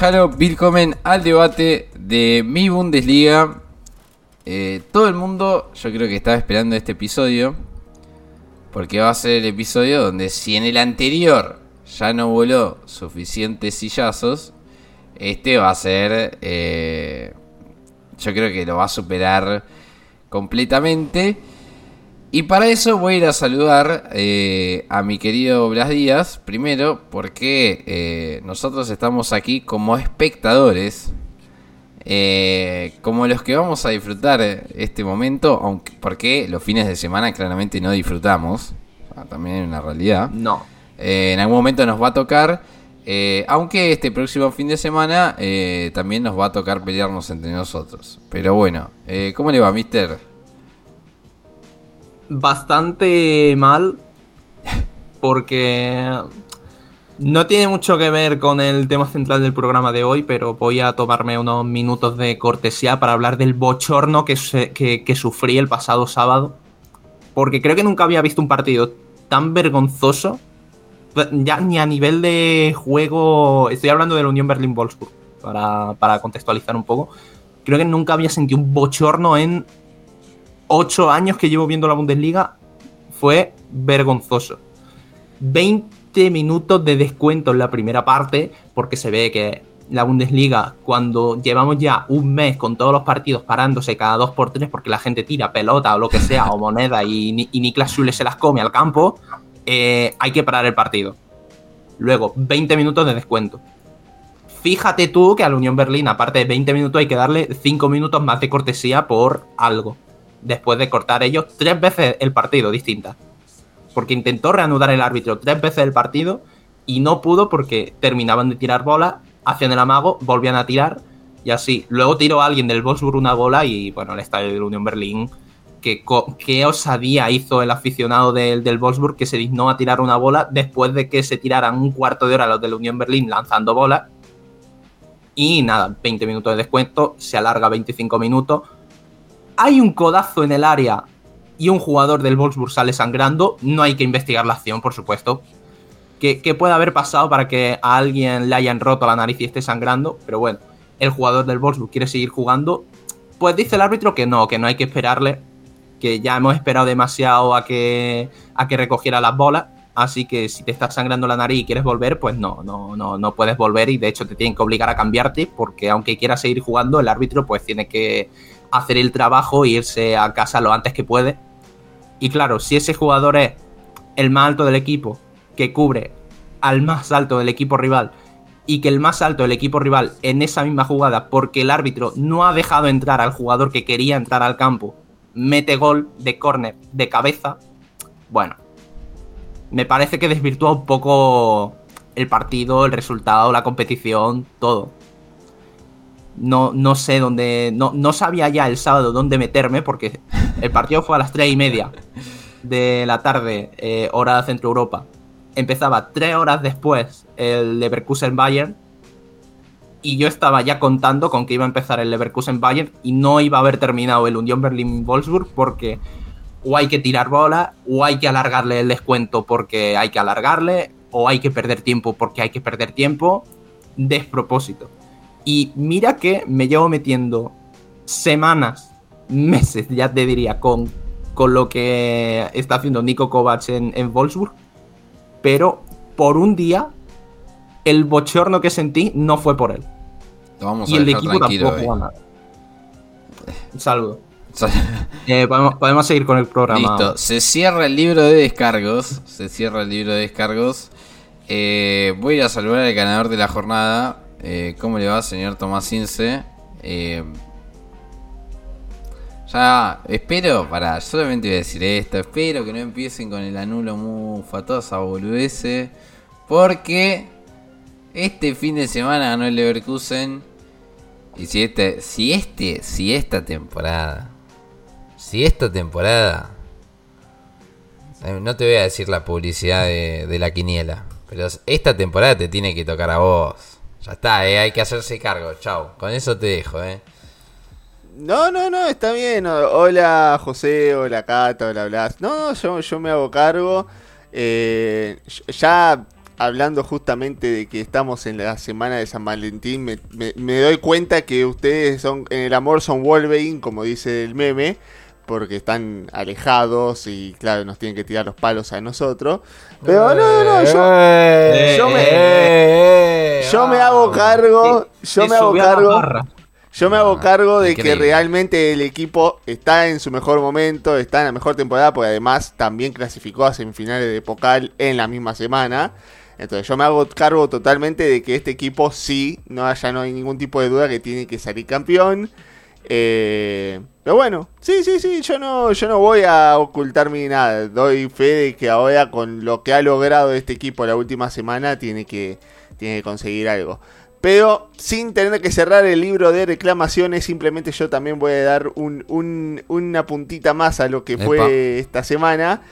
Hallo, hallo, al debate de mi Bundesliga. Eh, todo el mundo, yo creo que estaba esperando este episodio. Porque va a ser el episodio donde si en el anterior ya no voló suficientes sillazos, este va a ser... eh, yo creo que lo va a superar completamente. Y para eso voy a ir a saludar eh, a mi querido Blas Díaz, primero porque eh, nosotros estamos aquí como espectadores, eh, como los que vamos a disfrutar este momento, aunque porque los fines de semana claramente no disfrutamos, Ah, también es una realidad. No. En algún momento nos va a tocar, aunque este próximo fin de semana también nos va a tocar pelearnos entre nosotros. Pero bueno, ¿cómo le va, mister? Bastante mal. Porque no tiene mucho que ver con el tema central del programa de hoy, pero voy a tomarme unos minutos de cortesía para hablar del bochorno que, que sufrí el pasado sábado. Porque creo que nunca había visto un partido tan vergonzoso. Ya ni a nivel de juego. Estoy hablando de la Unión Berlín-Wolfsburg. Para, para contextualizar un poco. Creo que nunca había sentido un bochorno en 8 años que llevo viendo la Bundesliga. Fue vergonzoso. 20 minutos de descuento en la primera parte, porque se ve que la Bundesliga, cuando llevamos ya un mes con todos los partidos parándose cada 2 por 3 porque la gente tira pelota o lo que sea, o moneda, y Niklas Schule se las come al campo, eh, hay que parar el partido. Luego, 20 minutos de descuento. Fíjate tú que a la Unión Berlín, aparte de 20 minutos, hay que darle 5 minutos más de cortesía por algo. Después de cortar ellos tres veces el partido distinta porque intentó reanudar el árbitro tres veces el partido y no pudo porque terminaban de tirar bola, hacían el amago, volvían a tirar y así. Luego tiró a alguien del Wolfsburg una bola y bueno, el estadio de Unión Berlín, co- qué osadía hizo el aficionado del, del que se dignó a tirar una bola después de que se tiraran un cuarto de hora los de la Unión Berlín lanzando bolas. Y nada, 20 minutos de descuento, se alarga 25 minutos. Hay un codazo en el área y un jugador del Wolfsburg sale sangrando, no hay que investigar la acción, por supuesto. ¿Qué, qué puede haber pasado para que a alguien le hayan roto la nariz y esté sangrando? Pero bueno, el jugador del Wolfsburg quiere seguir jugando. Pues dice el árbitro que no, que no hay que esperarle, que ya hemos esperado demasiado a que, a que recogiera las bolas. Así que si te está sangrando la nariz y quieres volver, pues no, no, no, no puedes volver y de hecho te tienen que obligar a cambiarte porque aunque quieras seguir jugando, el árbitro pues tiene que hacer el trabajo e irse a casa lo antes que puede. Y claro, si ese jugador es el más alto del equipo, que cubre al más alto del equipo rival, y que el más alto del equipo rival en esa misma jugada, porque el árbitro no ha dejado entrar al jugador que quería entrar al campo, mete gol de córner de cabeza, bueno, me parece que desvirtúa un poco el partido, el resultado, la competición, todo. No, no sé dónde. No, no sabía ya el sábado dónde meterme porque el partido fue a las 3 y media de la tarde, eh, hora de Centro Europa. Empezaba tres horas después el Leverkusen Bayern. Y yo estaba ya contando con que iba a empezar el Leverkusen Bayern y no iba a haber terminado el Unión Berlin Wolfsburg porque o hay que tirar bola o hay que alargarle el descuento porque hay que alargarle o hay que perder tiempo porque hay que perder tiempo. Despropósito. Y mira que me llevo metiendo semanas, meses, ya te diría, con, con lo que está haciendo Nico Kovac en, en Wolfsburg. Pero por un día, el bochorno que sentí no fue por él. Vamos y el equipo tampoco jugó nada. Un saludo. Eh, podemos, podemos seguir con el programa. Listo, se cierra el libro de descargos. Se cierra el libro de descargos. Eh, voy a saludar al ganador de la jornada. Eh, ¿Cómo le va, señor Tomás Ince? Eh, ya, espero, para, solamente voy a decir esto. Espero que no empiecen con el anulo mufa, toda esa boludece. Porque este fin de semana ganó el Leverkusen. Y si este, si este, si esta temporada si esta temporada. eh, No te voy a decir la publicidad de la quiniela. Pero esta temporada te tiene que tocar a vos. Ya está, eh, hay que hacerse cargo. Chao. Con eso te dejo, eh. No, no, no, está bien. Hola José, hola Cata, hola Blas. No, yo, yo me hago cargo. Eh, ya hablando justamente de que estamos en la semana de San Valentín, me, me- me doy cuenta que ustedes son en el amor son Wolverine, como dice el meme, porque están alejados y claro, nos tienen que tirar los palos a nosotros. Pero no, no, yo, Eh, yo me- eh, yo me ah. hago cargo, yo me hago cargo. barra. Yo me hago cargo de que realmente el equipo está en su mejor momento, está en la mejor temporada, porque además también clasificó a semifinales de Pocal en la misma semana. Entonces yo me hago cargo totalmente de que este equipo sí, no haya no hay ningún tipo de duda que tiene que salir campeón. Eh, pero bueno, sí, sí, sí, yo no, yo no voy a ocultarme ni nada. Doy fe de que ahora con lo que ha logrado este equipo la última semana tiene que, tiene que conseguir algo. Pero sin tener que cerrar el libro de reclamaciones, simplemente yo también voy a dar un- un- una puntita más a lo que Epa. fue esta semana.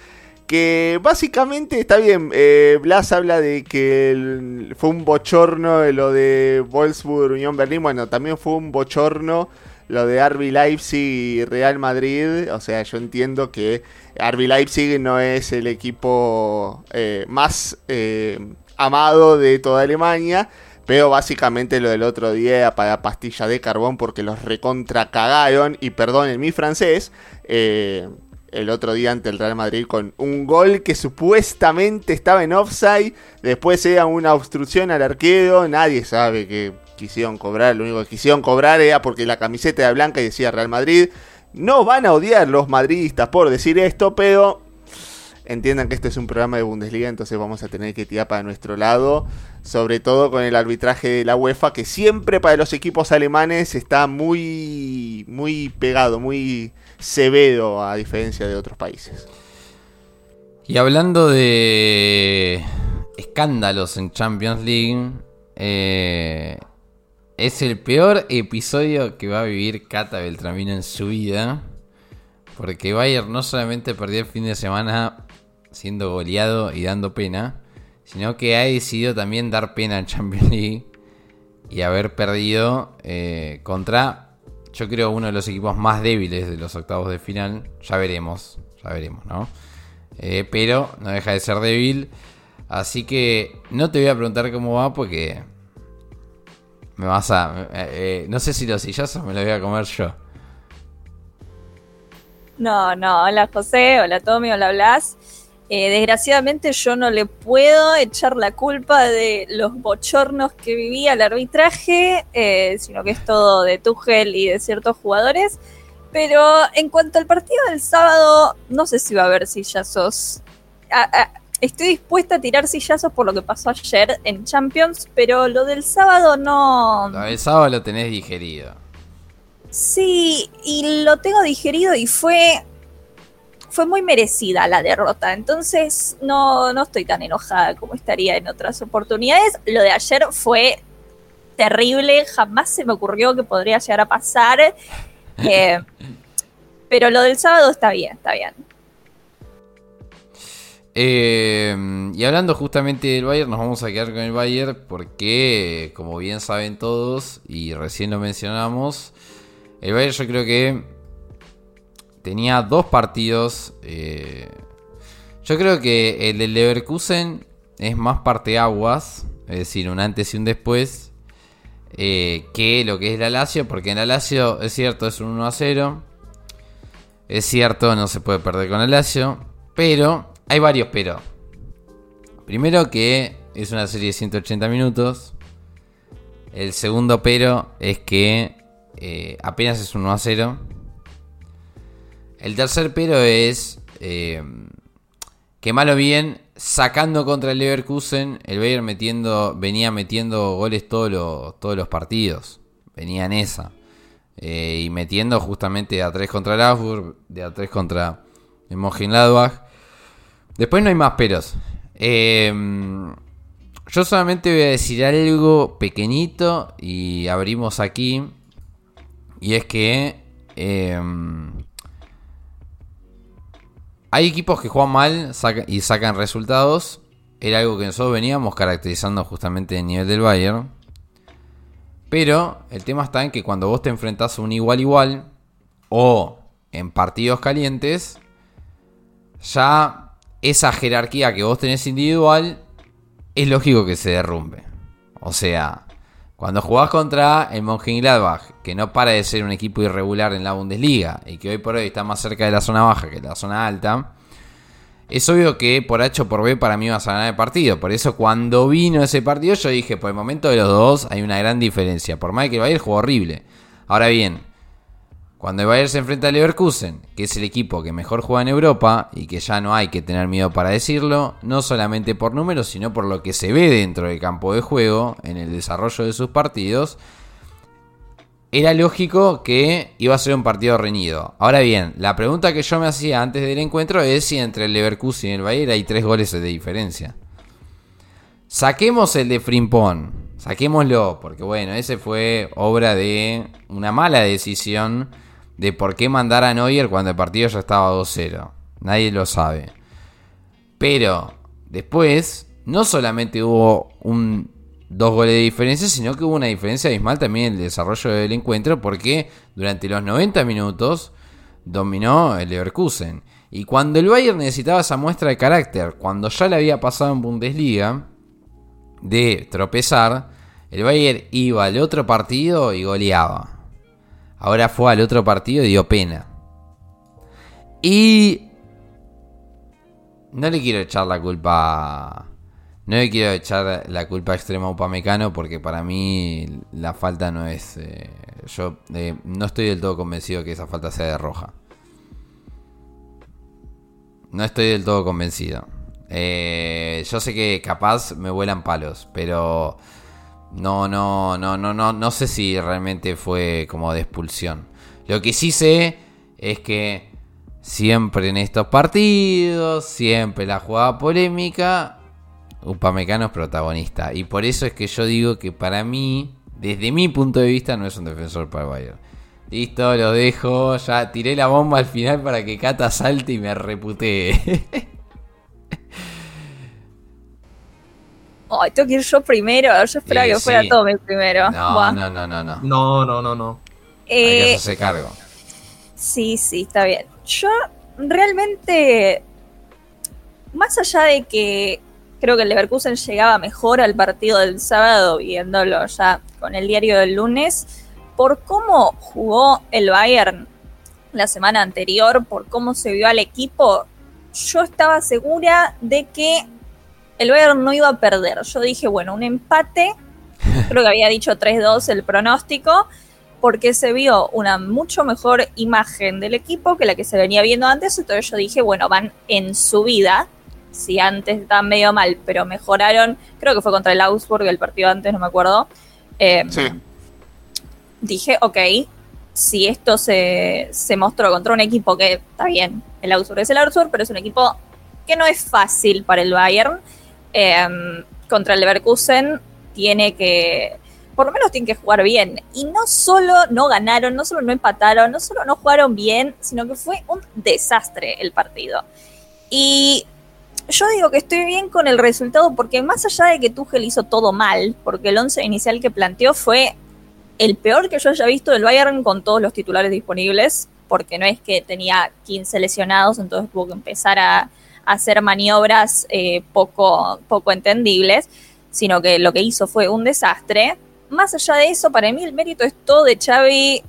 Que básicamente está bien. eh, Blas habla de que el- fue un bochorno lo de Wolfsburg Unión Berlín. Bueno, también fue un bochorno lo de RB Leipzig y Real Madrid. O sea, yo entiendo que RB Leipzig no es el equipo eh, más eh, amado de toda Alemania. Pero básicamente lo del otro día para pastilla de carbón porque los recontra cagaron. Y perdonen mi francés. eh, el otro día ante el Real Madrid con un gol que supuestamente estaba en offside. Después era una obstrucción al arquero. Nadie sabe que quisieron cobrar. Lo único que quisieron cobrar era porque la camiseta era blanca y decía Real Madrid. No van a odiar los madridistas por decir esto, pero entiendan que este es un programa de Bundesliga, entonces vamos a tener que tirar para nuestro lado, sobre todo con el arbitraje de la UEFA, que siempre para los equipos alemanes está muy, muy pegado, muy severo a diferencia de otros países. Y hablando de escándalos en Champions League, eh, es el peor episodio que va a vivir Cata Beltramino en su vida. Porque Bayern no solamente perdió el fin de semana siendo goleado y dando pena, sino que ha decidido también dar pena en Champions League y haber perdido eh, contra, yo creo, uno de los equipos más débiles de los octavos de final. Ya veremos, ya veremos, ¿no? Eh, pero no deja de ser débil. Así que no te voy a preguntar cómo va porque me vas a... eh, eh, no sé si los sillazos me los voy a comer yo. No, no, hola José, hola Tommy, hola Blas. Eh, desgraciadamente yo no le puedo echar la culpa de los bochornos que vivía el arbitraje, sino que es todo de Tuchel y de ciertos jugadores. Pero en cuanto al partido del sábado, no sé si va a haber sillazos. A- a- estoy dispuesta a tirar sillazos por lo que pasó ayer en Champions, pero lo del sábado no... Lo del sábado lo tenés digerido. Sí, y lo tengo digerido y fue fue muy merecida la derrota. Entonces no, no estoy tan enojada como estaría en otras oportunidades. Lo de ayer fue terrible, jamás se me ocurrió que podría llegar a pasar. Eh, pero lo del sábado está bien, está bien. Eh, y hablando justamente del Bayern, nos vamos a quedar con el Bayern porque, como bien saben todos, y recién lo mencionamos, el Bayern yo creo que tenía dos partidos. eh, yo creo que el del Leverkusen es más parteaguas, es decir, un antes y un después, eh, que lo que es la Lazio, porque en la Lazio es cierto, es un 1 a 0. Es cierto, no se puede perder con el Lazio, pero hay varios pero. Primero que es una serie de 180 minutos. El segundo pero es que eh, apenas es un 1 a 0. El tercer pero es eh, que malo bien, sacando contra el Leverkusen, el Bayern metiendo, venía metiendo goles todos los, todos los partidos. Venía en esa. Eh, y metiendo justamente a 3 contra el Augsburg, de a 3 contra el Mönchengladbach. Después no hay más peros. Eh, yo solamente voy a decir algo pequeñito y abrimos aquí. Y es que eh, hay equipos que juegan mal y sacan resultados. Era algo que nosotros veníamos caracterizando justamente el nivel del Bayern. Pero el tema está en que cuando vos te enfrentás a un igual igual o en partidos calientes, ya esa jerarquía que vos tenés individual es lógico que se derrumbe. O sea, cuando jugás contra el Mönchengladbach, que no para de ser un equipo irregular en la Bundesliga y que hoy por hoy está más cerca de la zona baja que de la zona alta, es obvio que por H o por B para mí vas a ganar el partido. Por eso cuando vino ese partido yo dije, por el momento de los dos hay una gran diferencia. Por más que el Bayern jugó horrible. Ahora bien, cuando el Bayern se enfrenta al Leverkusen, que es el equipo que mejor juega en Europa y que ya no hay que tener miedo para decirlo, no solamente por números, sino por lo que se ve dentro del campo de juego, en el desarrollo de sus partidos, era lógico que iba a ser un partido reñido. Ahora bien, la pregunta que yo me hacía antes del encuentro es si entre el Leverkusen y el Bayern hay tres goles de diferencia. Saquemos el de Frimpón, saquémoslo, porque bueno, ese fue obra de una mala decisión de por qué mandar a Neuer cuando el partido ya estaba 2-0. Nadie lo sabe. Pero después, no solamente hubo un dos goles de diferencia, sino que hubo una diferencia abismal también en el desarrollo del encuentro, porque durante los 90 minutos dominó el Leverkusen. Y cuando el Bayern necesitaba esa muestra de carácter, cuando ya le había pasado en Bundesliga, de tropezar, el Bayern iba al otro partido y goleaba. Ahora fue al otro partido y dio pena. Y no le quiero echar la culpa no le quiero echar la culpa extrema a Upamecano porque para mí la falta no es... Eh, yo eh, no estoy del todo convencido que esa falta sea de roja. No estoy del todo convencido. Eh, yo sé que capaz me vuelan palos, pero no, no, no, no, no, no sé si realmente fue como de expulsión. Lo que sí sé es que siempre en estos partidos, siempre la jugada polémica, Upamecano es protagonista. Y por eso es que yo digo que para mí, desde mi punto de vista, no es un defensor para Bayern. Listo, lo dejo. Ya tiré la bomba al final para que Cata salte y me reputee. Ay, tengo que ir yo primero. Yo esperaba que fuera todo mi primero. No, no, no, no, no. No, no, no, no. Hay que eh, hacerse cargo. Sí, sí, está bien. Yo realmente, más allá de que Creo que el Leverkusen llegaba mejor al partido del sábado, viéndolo ya con el diario del lunes, por cómo jugó el Bayern la semana anterior, por cómo se vio al equipo. Yo estaba segura de que el Bayern no iba a perder. Yo dije, bueno, un empate, creo que había dicho 3-2 el pronóstico, porque se vio una mucho mejor imagen del equipo que la que se venía viendo antes. Entonces yo dije, bueno, van en su vida si antes estaban medio mal, pero mejoraron, creo que fue contra el Augsburg el partido antes, no me acuerdo. Em, sí. Dije, ok, si esto se, mostró contra un equipo que está bien, el Augsburg es el Augsburg, pero es un equipo que no es fácil para el Bayern. Em, contra el Leverkusen tiene que, por lo menos tiene que jugar bien. Y no solo no ganaron, no solo no empataron, no solo no jugaron bien, sino que fue un desastre el partido. Y yo digo que estoy bien con el resultado porque más allá de que Tuchel hizo todo mal, porque el once inicial que planteó fue el peor que yo haya visto del Bayern con todos los titulares disponibles, porque no es que tenía 15 lesionados, entonces tuvo que empezar a, hacer maniobras eh, poco, poco entendibles, sino que lo que hizo fue un desastre. Más allá de eso, para mí el mérito es todo de Xavi.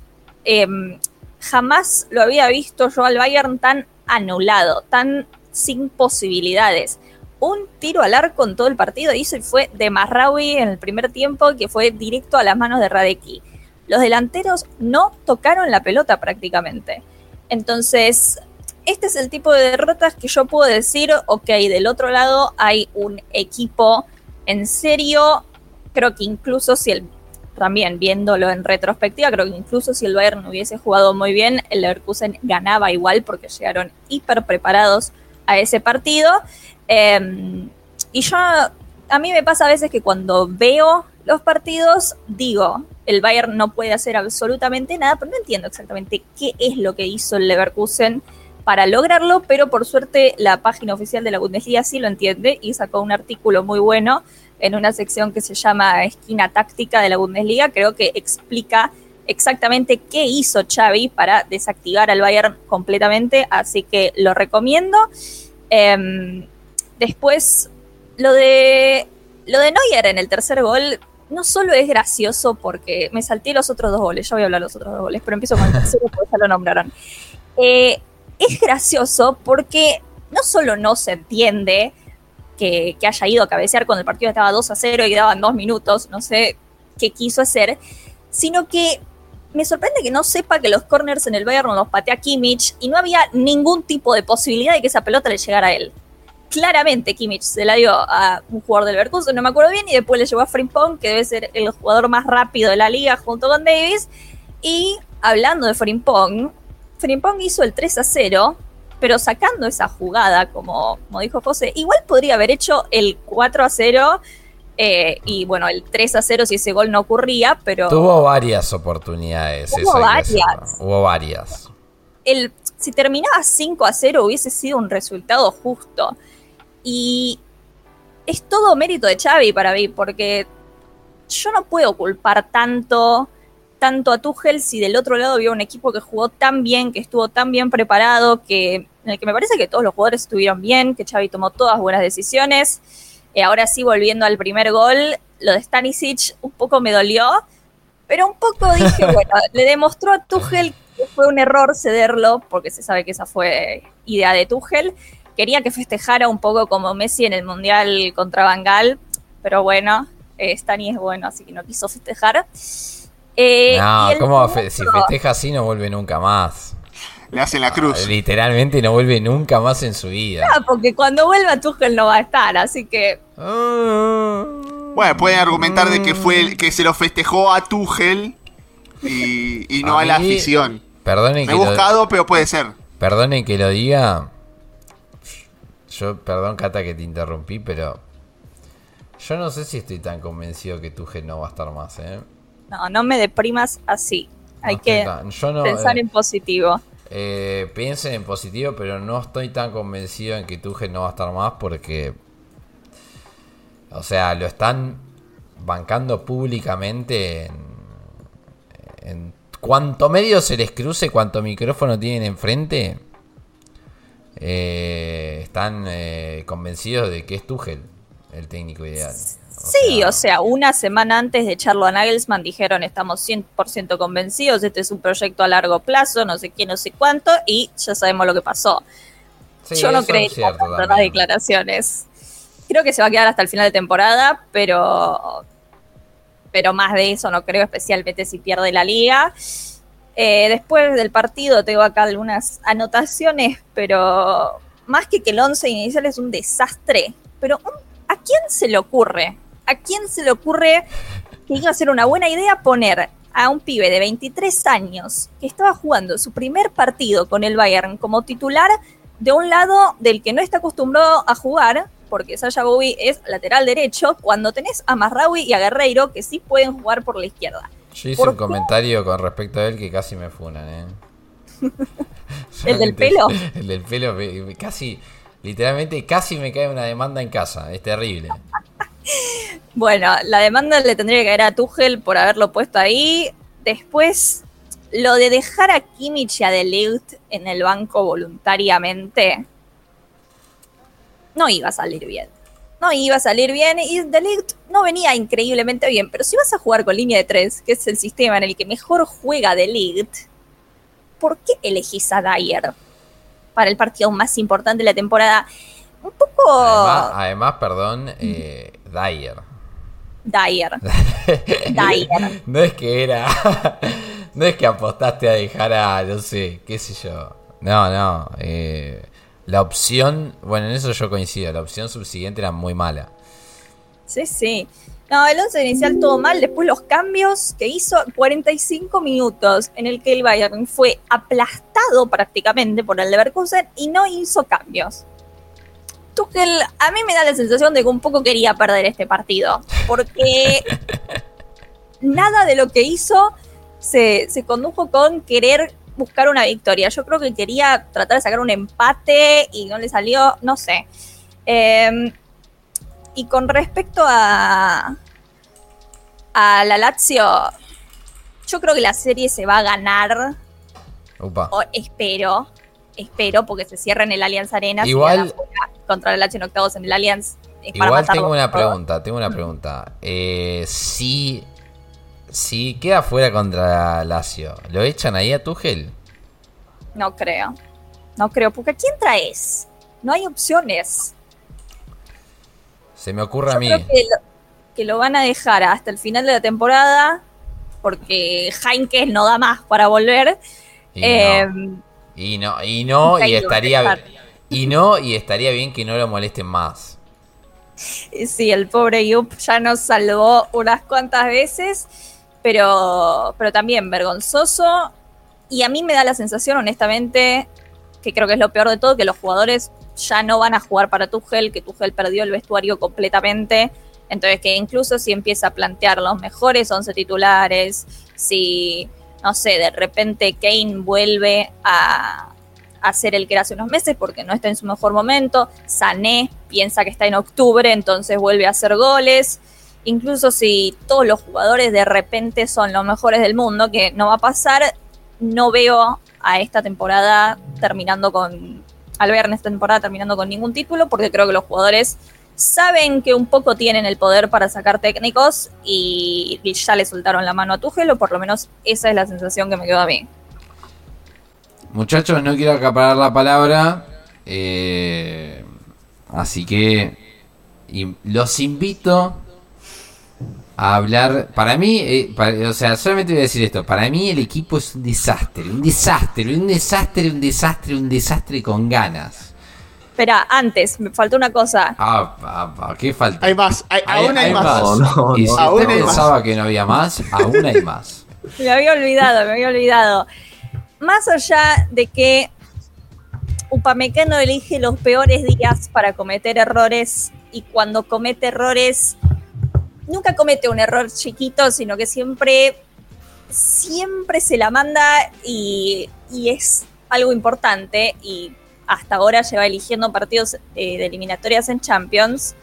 Em, jamás lo había visto yo al Bayern tan anulado, tan sin posibilidades. Un tiro al arco en todo el partido hizo y fue de Marraui en el primer tiempo, que fue directo a las manos de Radeki. Los delanteros no tocaron la pelota prácticamente. Entonces, este es el tipo de derrotas que yo puedo decir, ok, del otro lado hay un equipo en serio, creo que incluso si el también viéndolo en retrospectiva, creo que incluso si el Bayern hubiese jugado muy bien, el Leverkusen ganaba igual porque llegaron hiper preparados a ese partido. Em, y yo, a mí me pasa a veces que cuando veo los partidos, digo, el Bayern no puede hacer absolutamente nada, pero no entiendo exactamente qué es lo que hizo el Leverkusen para lograrlo, pero por suerte la página oficial de la Bundesliga sí lo entiende y sacó un artículo muy bueno en una sección que se llama Esquina Táctica de la Bundesliga, creo que explica exactamente qué hizo Xavi para desactivar al Bayern completamente, así que lo recomiendo. Em, después, lo de lo de Neuer en el tercer gol no solo es gracioso porque me salté los otros dos goles, ya voy a hablar de los otros dos goles, pero empiezo con el tercero porque ya lo nombraron. Eh, es gracioso porque no solo no se entiende que, haya ido a cabecear cuando el partido estaba 2 a 0 y quedaban dos minutos, no sé qué quiso hacer, sino que me sorprende que no sepa que los corners en el Bayern los patea Kimmich y no había ningún tipo de posibilidad de que esa pelota le llegara a él. Claramente Kimmich se la dio a un jugador del Leverkusen, no me acuerdo bien, y después le llevó a Frimpong, que debe ser el jugador más rápido de la liga junto con Davis. Y hablando de Frimpong, Frimpong hizo el 3 a 0, pero sacando esa jugada, como, como dijo José, igual podría haber hecho el 4 a 0 eh, y bueno, el 3 a 0 si ese gol no ocurría, pero... Tuvo varias oportunidades. Hubo varias. Hubo varias. El, si terminaba 5 a 0 hubiese sido un resultado justo. Y es todo mérito de Xavi para mí, porque yo no puedo culpar tanto, tanto a Tuchel si del otro lado había un equipo que jugó tan bien, que estuvo tan bien preparado, que en el que me parece que todos los jugadores estuvieron bien, que Xavi tomó todas buenas decisiones eh, ahora sí, volviendo al primer gol, lo de Stanisic un poco me dolió, pero un poco dije, bueno, le demostró a Tuchel que fue un error cederlo, porque se sabe que esa fue idea de Tuchel. Quería que festejara un poco como Messi en el Mundial contra Bangal, pero bueno, eh, Stani es bueno, así que no quiso festejar. Eh, no, ¿cómo si festeja así no vuelve nunca más? Le hacen la cruz. literalmente no vuelve nunca más en su vida. Ah, porque cuando vuelva Tuchel no va a estar, así que. Ah. Bueno, pueden argumentar de que fue que se lo festejó a Tuchel y, no a, la afición. Perdonen Me he buscado, pero puede ser. Perdonen que lo diga. Yo, perdón, Cata, que te interrumpí, pero. Yo no sé si estoy tan convencido que Tuchel no va a estar más, ¿eh? No, no me deprimas así. Hay que pensar eh, en positivo. Eh, piensen en positivo, pero no estoy tan convencido en que Tuchel no va a estar más porque, o sea, lo están bancando públicamente en, cuanto medio se les cruce, cuanto micrófono tienen enfrente, eh, están eh, convencidos de que es Tuchel el técnico ideal sí, o sea, una semana antes de echarlo a Nagelsmann dijeron estamos 100% convencidos, este es un proyecto a largo plazo, no sé qué, no sé cuánto, y ya sabemos lo que pasó. Yo no creo en las declaraciones. Creo que se va a quedar hasta el final de temporada, pero, pero más de eso no creo, especialmente si pierde la liga. Eh, después del partido tengo acá algunas anotaciones, pero más que que el 11 inicial es un desastre, pero ¿a quién se le ocurre ¿a quién se le ocurre que iba a ser una buena idea poner a un pibe de 23 años que estaba jugando su primer partido con el Bayern como titular de un lado del que no está acostumbrado a jugar, porque Sasha Bowie es lateral derecho, cuando tenés a Marraui y a Guerreiro que sí pueden jugar por la izquierda? Yo hice un comentario con respecto a él que casi me funan, ¿eh? ¿El del pelo? El del pelo, casi, literalmente casi me cae una demanda en casa, es terrible. Bueno, la demanda le tendría que caer a Tuchel por haberlo puesto ahí. Después, lo de dejar a Kimmich y a Delict en el banco voluntariamente no iba a salir bien. No iba a salir bien y Delict no venía increíblemente bien. Pero si vas a jugar con línea de tres, que es el sistema en el que mejor juega Delict, ¿por qué elegís a Dyer para el partido más importante de la temporada? Un poco. Además, perdón, eh, Dyer. Dyer. Dyer. no es que era. no es que apostaste a dejar a, no sé, qué sé yo. No, no. Eh, la opción, bueno, en eso yo coincido. La opción subsiguiente era muy mala. Sí, sí. No, el 11 inicial todo mal. Después los cambios que hizo 45 minutos en el que el Bayern fue aplastado prácticamente por el Leverkusen y no hizo cambios. Tuchel a mí me da la sensación de que un poco quería perder este partido, porque nada de lo que hizo se, condujo con querer buscar una victoria. Yo creo que quería tratar de sacar un empate y no le salió, no sé. Em, y con respecto a, a la Lazio, yo creo que la serie se va a ganar. O espero, espero, porque se cierra en el Allianz Arena. Igual, contra el Lazio en octavos en el Allianz, Igual tengo una todo. pregunta, tengo una pregunta. Eh, si, si queda fuera contra Lazio, ¿lo echan ahí a Tuchel? No creo. No creo, porque ¿a quién traes? No hay opciones. Se me ocurre a mí. creo que lo, que lo van a dejar hasta el final de la temporada porque Heinkes no da más para volver. Y Eh, no, y no, y no, y estaría y no, y estaría bien que no lo molesten más. Sí, el pobre Yup ya nos salvó unas cuantas veces, pero, pero también vergonzoso. Y a mí me da la sensación, honestamente, que creo que es lo peor de todo, que los jugadores ya no van a jugar para Tuchel, que Tuchel perdió el vestuario completamente. Entonces, que incluso si empieza a plantear los mejores 11 titulares, si, no sé, de repente Kane vuelve a, a ser el que era hace unos meses porque no está en su mejor momento, Sané piensa que está en octubre, entonces vuelve a hacer goles. Incluso si todos los jugadores de repente son los mejores del mundo, que no va a pasar, no veo a esta temporada terminando con, al ver en esta temporada terminando con ningún título, porque creo que los jugadores saben que un poco tienen el poder para sacar técnicos y, ya le soltaron la mano a Tuchel, o por lo menos esa es la sensación que me quedó a mí. Muchachos, no quiero acaparar la palabra. eh, así que los invito a hablar. Para mí, eh, para- o sea, solamente voy a decir esto. Para mí el equipo es un desastre. Un desastre, un desastre, un desastre, un desastre con ganas. Espera, antes, me faltó una cosa. Ah, ah, ah, ¿qué falta? Hay más, hay- aún hay, más. No, no, y no. si Aún usted más. pensaba que no había más, aún hay más. Me había olvidado, me había olvidado. Más allá de que Upamecano elige los peores días para cometer errores y cuando comete errores nunca comete un error chiquito, sino que siempre siempre se la manda y, y es algo importante y hasta ahora lleva eligiendo partidos eh, de eliminatorias en Champions.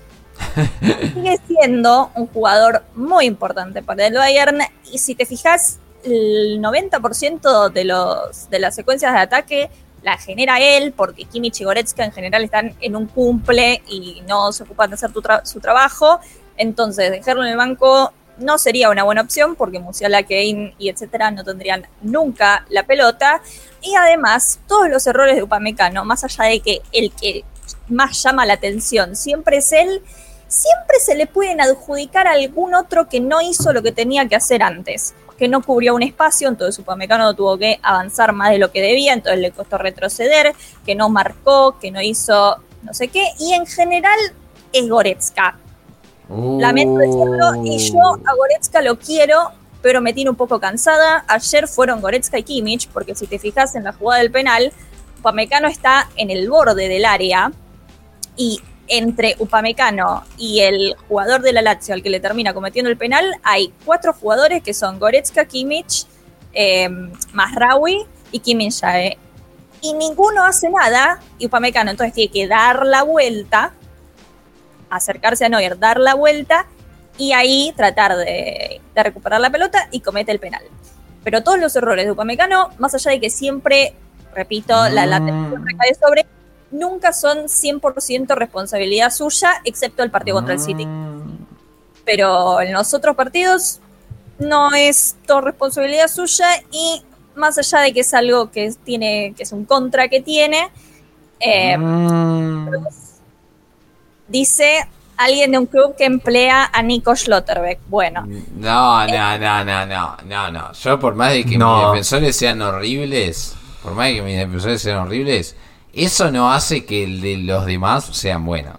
Sigue siendo un jugador muy importante para el Bayern y si te fijas, el 90% de, los, de las secuencias de ataque la genera él, porque Kimmich y Goretzka en general están en un cumple y no se ocupan de hacer tu tra- su trabajo. Entonces, dejarlo en el banco no sería una buena opción, porque Musiala, Kane y etcétera no tendrían nunca la pelota. Y además, todos los errores de Upamecano, más allá de que el que más llama la atención siempre es él, siempre se le pueden adjudicar a algún otro que no hizo lo que tenía que hacer antes, que no cubrió un espacio, entonces Upamecano tuvo que avanzar más de lo que debía, entonces le costó retroceder, que no marcó, que no hizo no sé qué, y en general es Goretzka. Lamento decirlo, y yo a Goretzka lo quiero, pero me tiene un poco cansada. Ayer fueron Goretzka y Kimmich, porque si te fijas en la jugada del penal, Upamecano está en el borde del área y entre Upamecano y el jugador de la Lazio al que le termina cometiendo el penal, hay cuatro jugadores que son Goretzka, Kimmich, eh, Masraoui y Kim Min Jae. Y ninguno hace nada, y Upamecano entonces tiene que dar la vuelta, acercarse a Neuer, dar la vuelta y ahí tratar de, de recuperar la pelota y comete el penal. Pero todos los errores de Upamecano, más allá de que siempre, repito, la, la atención recae sobre, nunca son 100% responsabilidad suya, excepto el partido contra el City. Pero en los otros partidos no es todo responsabilidad suya y más allá de que es algo que tiene, que es un contra que tiene, eh, dice alguien de un club que emplea a Nico Schlotterbeck. Bueno, No, no, no, no, no, no, no. Yo por más de que No. mis defensores sean horribles, por más de que mis defensores sean horribles, eso no hace que el de los demás sean buenos.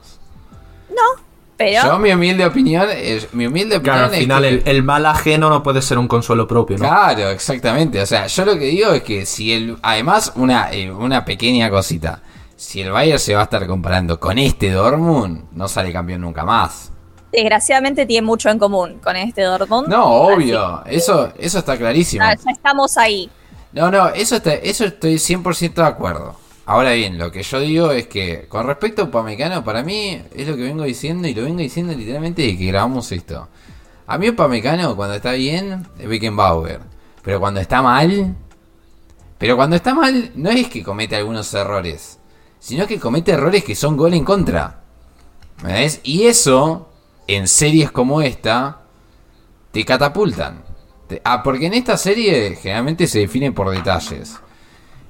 pero Yo mi humilde opinión, es, mi humilde opinión Claro, al es final que- el, el mal ajeno no puede ser un consuelo propio, ¿no? Claro, exactamente. O sea, yo lo que digo es que si el. Además, una, eh, una pequeña cosita. Si el Bayern se va a estar comparando con este Dortmund, no sale campeón nunca más. desgraciadamente tiene mucho en común con este Dortmund. No, obvio. Eso, eso está clarísimo. Ya, ya estamos ahí. No, no, eso, está, eso estoy 100% de acuerdo. Ahora bien, lo que yo digo es que con respecto a Upamecano, para mí es lo que vengo diciendo y lo vengo diciendo literalmente desde que grabamos esto. A mí Upamecano cuando está bien es Beckenbauer, pero cuando está mal, pero cuando está mal no es que comete algunos errores, sino que comete errores que son gol en contra. ¿Me ves? Y eso, en series como esta, te catapultan. Ah, porque en esta serie generalmente se define por detalles.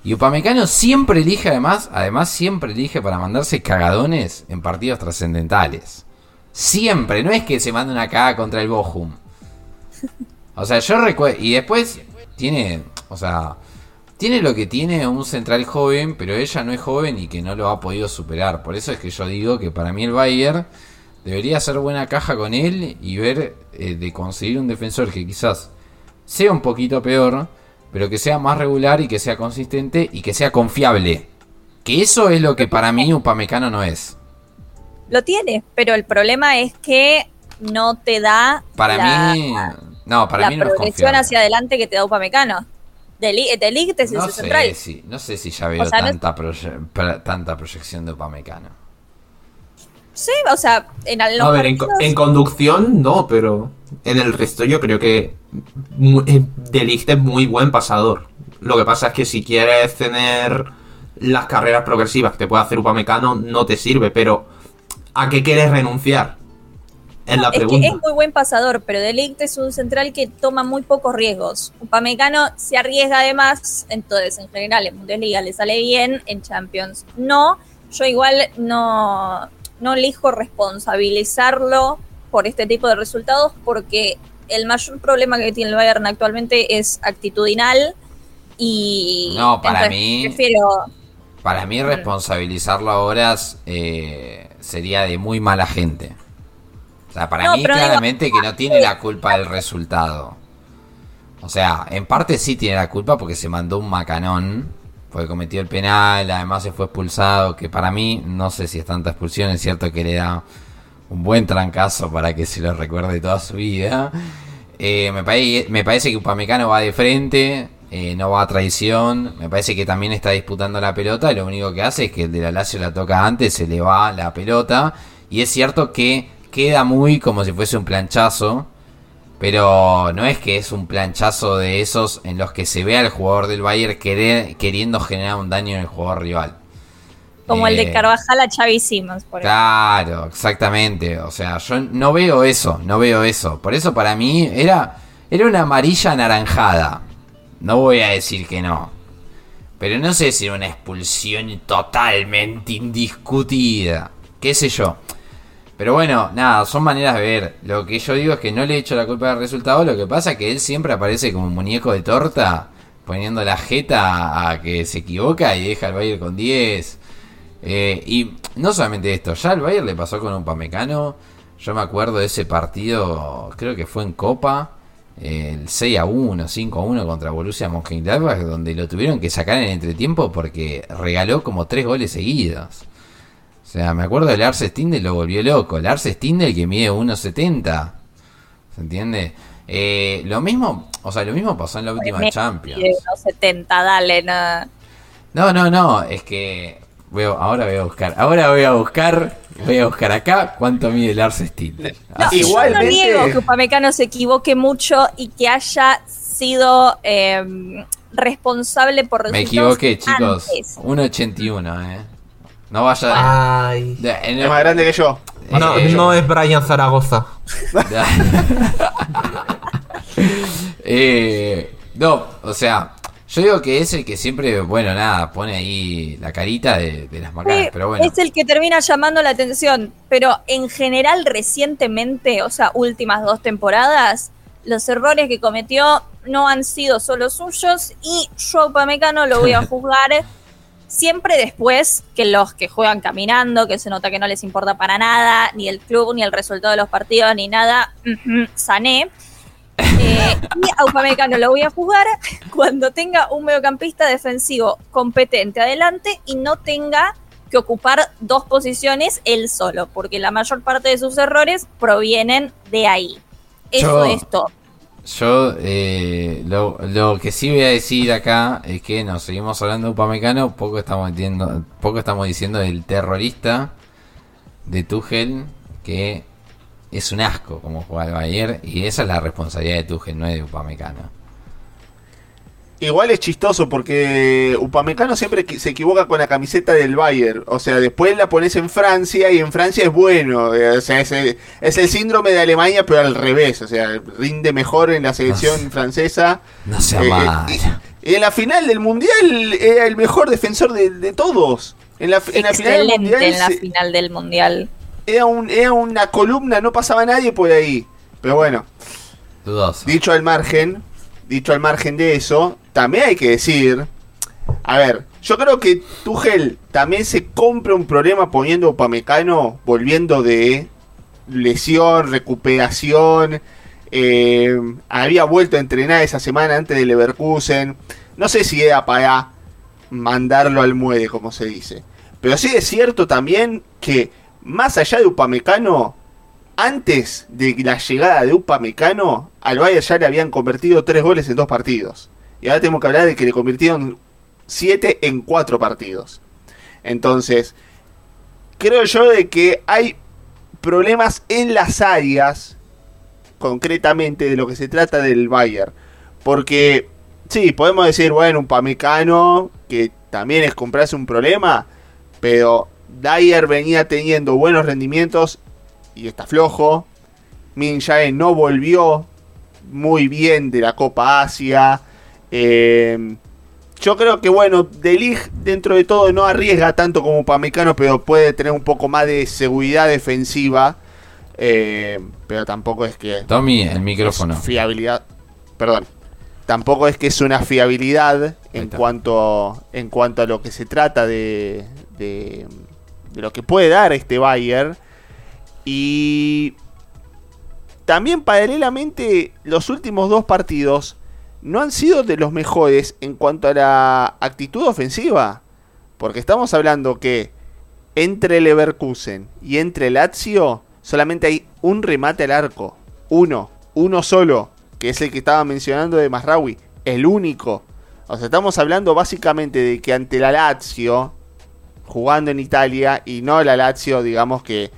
Y Upamecano siempre elige además, además siempre elige para mandarse cagadones en partidos trascendentales. Siempre, no es que se mande una cagada contra el Bochum. O sea, yo recuerdo. Y después tiene. O sea. Tiene lo que tiene un central joven, pero ella no es joven y que no lo ha podido superar. Por eso es que yo digo que para mí el Bayern debería hacer buena caja con él y ver eh, de conseguir un defensor que quizás sea un poquito peor, pero que sea más regular y que sea consistente y que sea confiable. Que eso es lo que para mí Upamecano no es. Lo tiene, pero el problema es que no te da Para la, mí. No, para la mí no es progresión hacia adelante que te da Upamecano. De Li- de Ligt es No central. sé, si, no sé si ya veo sea, no- tanta, proye- pra- tanta proyección de Upamecano. Sí, o sea, en al- los A ver, en, partidos- en conducción no, pero en el resto yo creo que eh, De Ligt es muy buen pasador. Lo que pasa es que si quieres tener las carreras progresivas que te puede hacer Upamecano, no te sirve, pero ¿a qué quieres renunciar? Es la es que pregunta. es muy buen pasador, pero De Ligt es un central que toma muy pocos riesgos. Upamecano se arriesga además, entonces en general en Bundesliga le sale bien, en Champions no. Yo igual no, no elijo responsabilizarlo por este tipo de resultados porque el mayor problema que tiene el Bayern actualmente es actitudinal y No, para mí- prefiero Para mí responsabilizarlo ahora eh, sería de muy mala gente. O sea, para No, mí digo- claramente que no tiene la culpa del resultado. O sea, en parte sí tiene la culpa porque se mandó un macanón, porque cometió el penal, además se fue expulsado, que para mí no sé si es tanta expulsión, es cierto que le da un buen trancazo para que se lo recuerde toda su vida. Eh, me, pare- me parece que Upamecano va de frente, eh, no va a traición. Me parece que también está disputando la pelota. Y lo único que hace es que el de la Lazio la toca antes, se le va la pelota. Y es cierto que queda muy como si fuese un planchazo. Pero no es que es un planchazo de esos en los que se ve al jugador del Bayern querer- queriendo generar un daño en el jugador rival. como el Eh, de Carvajal a Xavi Simons, por ejemplo. Claro, exactamente. O sea, yo no veo eso, no veo eso. Por eso para mí era, era una amarilla anaranjada. No voy a decir que no. Pero no sé si era una expulsión totalmente indiscutida. ¿Qué sé yo? Pero bueno, nada, son maneras de ver. Lo que yo digo es que no le echo la culpa del resultado. Lo que pasa es que él siempre aparece como un muñeco de torta, poniendo la jeta a que se equivoca y deja al Bayern con 10. Eh, y no solamente esto, ya al Bayern le pasó con un Pamecano. Yo me acuerdo de ese partido, creo que fue en Copa, el 6 a 1, 5 a 1 contra Borussia Mönchengladbach, donde lo tuvieron que sacar en entretiempo porque regaló como tres goles seguidos. O sea, me acuerdo de Lars Stindl lo volvió loco. Lars Stindl que mide 1.70. ¿Se entiende? Eh, lo mismo, o sea, lo mismo pasó en la última Messi Champions. de los 70, dale, no. No, no, no, es que veo, ahora voy a buscar, ahora voy a buscar, voy a buscar acá cuánto mide Lars Stindl. No, Así. Yo no Igualmente- niego que Upamecano se equivoque mucho y que haya sido eh, responsable por Me equivoqué, chicos. antes. 1.81, eh. No vaya. Ay. de- en Es más grande que yo. No, eh, no es Brian Zaragoza. Eh, no, o sea, yo digo que es el que siempre, bueno, nada, pone ahí la carita de, de las macanas, Sí, pero bueno. Es el que termina llamando la atención, pero en general recientemente, o sea, últimas dos temporadas, los errores que cometió no han sido solo suyos y yo a Upamecano lo voy a juzgar siempre después que los que juegan caminando, que se nota que no les importa para nada, ni el club, ni el resultado de los partidos, ni nada, sané. Eh, y a Upamecano lo voy a jugar cuando tenga un mediocampista defensivo competente adelante y no tenga que ocupar dos posiciones él solo, porque la mayor parte de sus errores provienen de ahí. Eso Yo- es todo. Yo eh, lo, lo que sí voy a decir acá es que nos seguimos hablando de Upamecano, poco estamos entiendo, poco estamos diciendo del terrorista de Tuchel que es un asco como juega el Bayern y esa es la responsabilidad de Tuchel, no es de Upamecano. Igual es chistoso porque Upamecano siempre se equivoca con la camiseta del Bayern. O sea, después la pones en Francia y en Francia es bueno. Eh, o sea, es el, es el síndrome de Alemania, pero al revés. O sea, rinde mejor en la selección francesa. No sea Eh, eh, mal. y, y en la final del Mundial era el mejor defensor de, de todos. En la, en la final del Excelente Mundial en la se- final del mundial. era, un, era una columna, no pasaba nadie por ahí. Pero bueno, Dudoso. dicho al margen, dicho al margen de eso, también hay que decir, a ver, yo creo que Tuchel también se compra un problema poniendo a Upamecano volviendo de lesión, recuperación. eh, había vuelto a entrenar esa semana antes de Leverkusen. No sé si era para mandarlo al muelle, como se dice. Pero sí es cierto también que más allá de Upamecano, antes de la llegada de Upamecano, al Bayern ya le habían convertido tres goles en dos partidos. Y ahora tenemos que hablar de que le convirtieron siete en cuatro partidos. Entonces, creo yo de que hay problemas en las áreas, concretamente de lo que se trata del Bayern. Porque, sí, podemos decir, bueno, un Pamecano, que también es comprarse un problema, pero Dyer venía teniendo buenos rendimientos y está flojo. Min Jae no volvió muy bien de la Copa Asia. Eh, yo creo que, bueno, De Ligt dentro de todo no arriesga tanto como Pamecano, pero puede tener un poco más de seguridad defensiva. Eh, pero tampoco es que Tommy, el micrófono. fiabilidad. Perdón. Tampoco es que es una fiabilidad en cuanto, en cuanto a lo que se trata de, de, de lo que puede dar este Bayern. Y también paralelamente los últimos dos partidos no han sido de los mejores en cuanto a la actitud ofensiva. Porque estamos hablando que entre Leverkusen y entre Lazio solamente hay un remate al arco. Uno, uno solo, que es el que estaba mencionando de Masraoui. El único. O sea, estamos hablando básicamente de que ante la Lazio, jugando en Italia, y no la Lazio, digamos que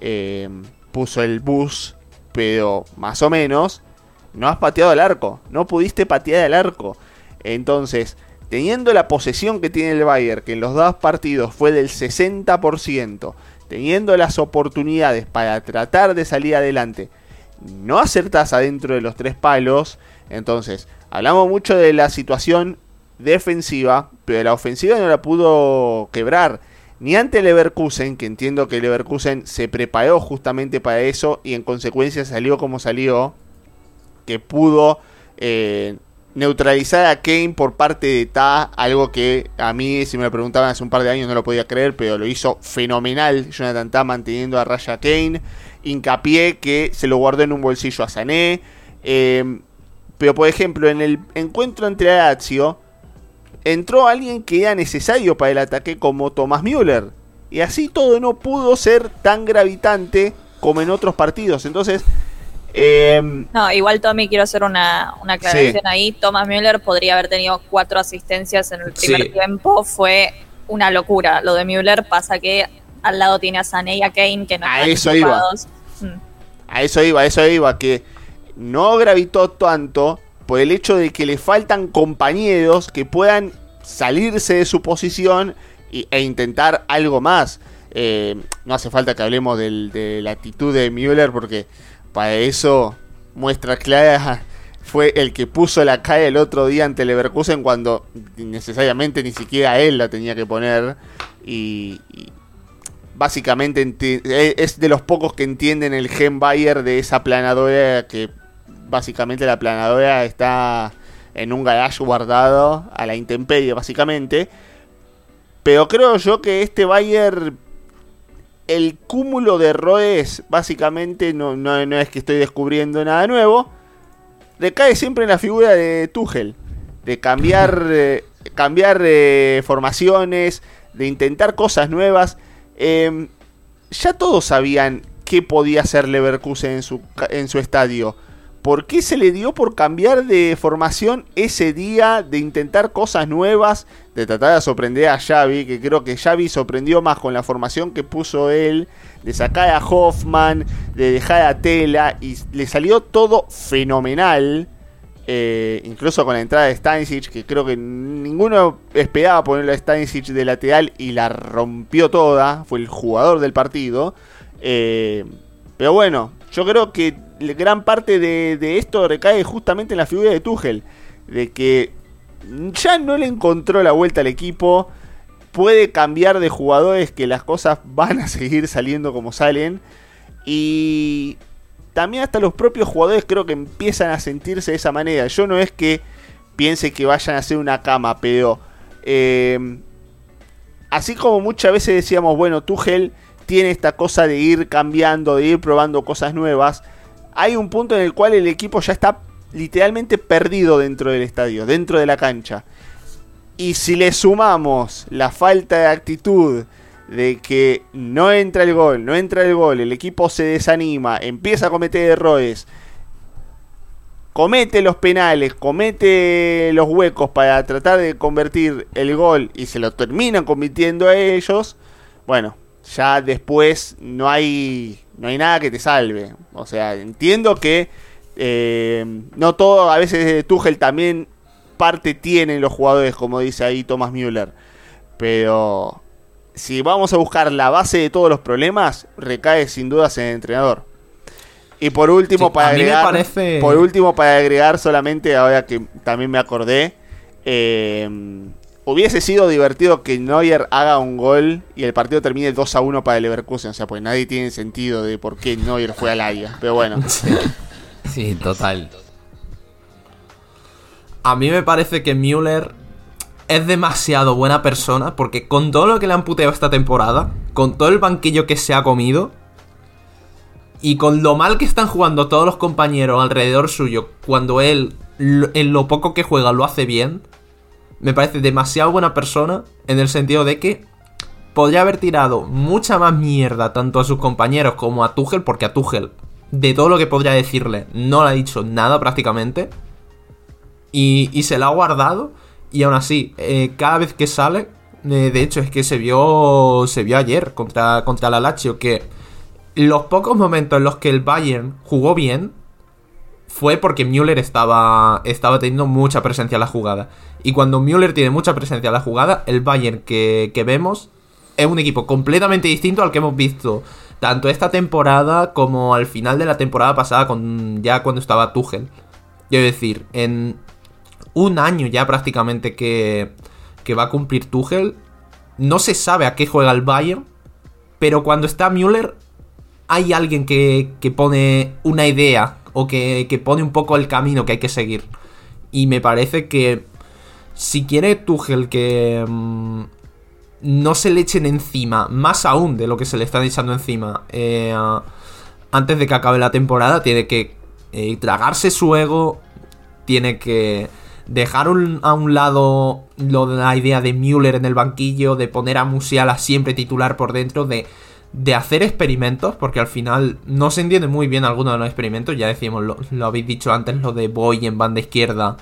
eh, puso el bus, pero más o menos, no has pateado el arco. No pudiste patear el arco. Entonces, teniendo la posesión que tiene el Bayern, que en los dos partidos fue del 60%, teniendo las oportunidades para tratar de salir adelante, no acertas adentro de los tres palos. Entonces, hablamos mucho de la situación defensiva, pero la ofensiva no la pudo quebrar. Ni ante Leverkusen, que entiendo que Leverkusen se preparó justamente para eso y en consecuencia salió como salió, que pudo eh, neutralizar a Kane por parte de Ta, algo que a mí, si me lo preguntaban hace un par de años, no lo podía creer, pero lo hizo fenomenal Jonathan Ta manteniendo a raya a Kane. Hincapié que se lo guardó en un bolsillo a Sané. Eh, pero por ejemplo, en el encuentro entre Lazio, entró alguien que era necesario para el ataque como Thomas Müller. Y así todo no pudo ser tan gravitante como en otros partidos. Entonces, eh, No, igual Tommy, quiero hacer una, una aclaración ahí. Thomas Müller podría haber tenido cuatro asistencias en el primer Sí. tiempo. Fue una locura. Lo de Müller pasa que al lado tiene a Sané y a Kane que no A están eso iba. Mm. A eso iba, a eso iba, que no gravitó tanto por el hecho de que le faltan compañeros que puedan salirse de su posición y- e intentar algo más. Eh, no hace falta que hablemos del- de la actitud de Müller porque para eso muestra clara fue el que puso la calle el otro día ante Leverkusen cuando necesariamente ni siquiera él la tenía que poner. Y, y básicamente e- es de los pocos que entienden el gen Bayer de esa planadora que básicamente la planadora está en un garage guardado a la intemperie básicamente. Pero creo yo que este Bayer el cúmulo de errores básicamente no, no, no es que estoy descubriendo nada nuevo recae siempre en la figura de Tuchel de cambiar eh, cambiar eh, formaciones de intentar cosas nuevas eh, ya todos sabían qué podía hacer Leverkusen en su, en su estadio. ¿Por qué se le dio por cambiar de formación ese día, de intentar cosas nuevas, de tratar de sorprender a Xavi, que creo que Xavi sorprendió más con la formación que puso él, de sacar a Hoffman, de dejar a Tela, y le salió todo fenomenal. eh, incluso con la entrada de Stanisic, que creo que ninguno esperaba ponerle a Stanisic de lateral y la rompió toda, fue el jugador del partido. Eh, pero bueno, yo creo que gran parte de, esto recae justamente en la figura de Tuchel, de que ya no le encontró la vuelta al equipo, puede cambiar de jugadores que las cosas van a seguir saliendo como salen y también hasta los propios jugadores creo que empiezan a sentirse de esa manera. Yo no es que piense que vayan a hacer una cama, pero eh, así como muchas veces decíamos, bueno, Tuchel tiene esta cosa de ir cambiando, de ir probando cosas nuevas, hay un punto en el cual el equipo ya está literalmente perdido dentro del estadio, dentro de la cancha. Y si le sumamos la falta de actitud, de que no entra el gol, no entra el gol, el equipo se desanima, empieza a cometer errores, comete los penales, comete los huecos para tratar de convertir el gol y se lo terminan convirtiendo a ellos, bueno, ya después no hay, no hay nada que te salve. O sea, entiendo que eh, no todo, a veces Tuchel también parte tienen los jugadores, como dice ahí Thomas Müller. Pero si vamos a buscar la base de todos los problemas, recae sin dudas en el entrenador. Y por último, para agregar. Por último, para agregar solamente, ahora que también me acordé. Eh, hubiese sido divertido que Neuer haga un gol y el partido termine 2 a 1 para el Leverkusen. O sea, pues nadie tiene sentido de por qué Neuer fue al área. Pero bueno. Sí, total. A mí me parece que Müller es demasiado buena persona porque con todo lo que le han puteado esta temporada, con todo el banquillo que se ha comido y con lo mal que están jugando todos los compañeros alrededor suyo cuando él en lo poco que juega lo hace bien, me parece demasiado buena persona en el sentido de que podría haber tirado mucha más mierda tanto a sus compañeros como a Tuchel porque a Tuchel de todo lo que podría decirle no le ha dicho nada prácticamente y, y se la ha guardado y aún así, eh, cada vez que sale, eh, de hecho es que se vio, se vio ayer contra, contra la Lazio que los pocos momentos en los que el Bayern jugó bien fue porque Müller estaba, estaba teniendo mucha presencia en la jugada. Y cuando Müller tiene mucha presencia en la jugada, el Bayern que, que vemos es un equipo completamente distinto al que hemos visto tanto esta temporada como al final de la temporada pasada con ya cuando estaba Tuchel. Quiero decir, en un año ya prácticamente que, que va a cumplir Tuchel. No se sabe a qué juega el Bayern, pero cuando está Müller hay alguien que, que pone una idea o que, que, pone un poco el camino que hay que seguir. Y me parece que si quiere Tuchel que mm, no se le echen encima, más aún de lo que se le están echando encima, eh, antes de que acabe la temporada, tiene que eh, tragarse su ego, tiene que dejar a un lado de la idea de Müller en el banquillo, de poner a Musiala siempre titular por dentro, de, de hacer experimentos, porque al final no se entiende muy bien alguno de los experimentos, ya decíamos, lo, habéis dicho antes, lo de Boy en banda izquierda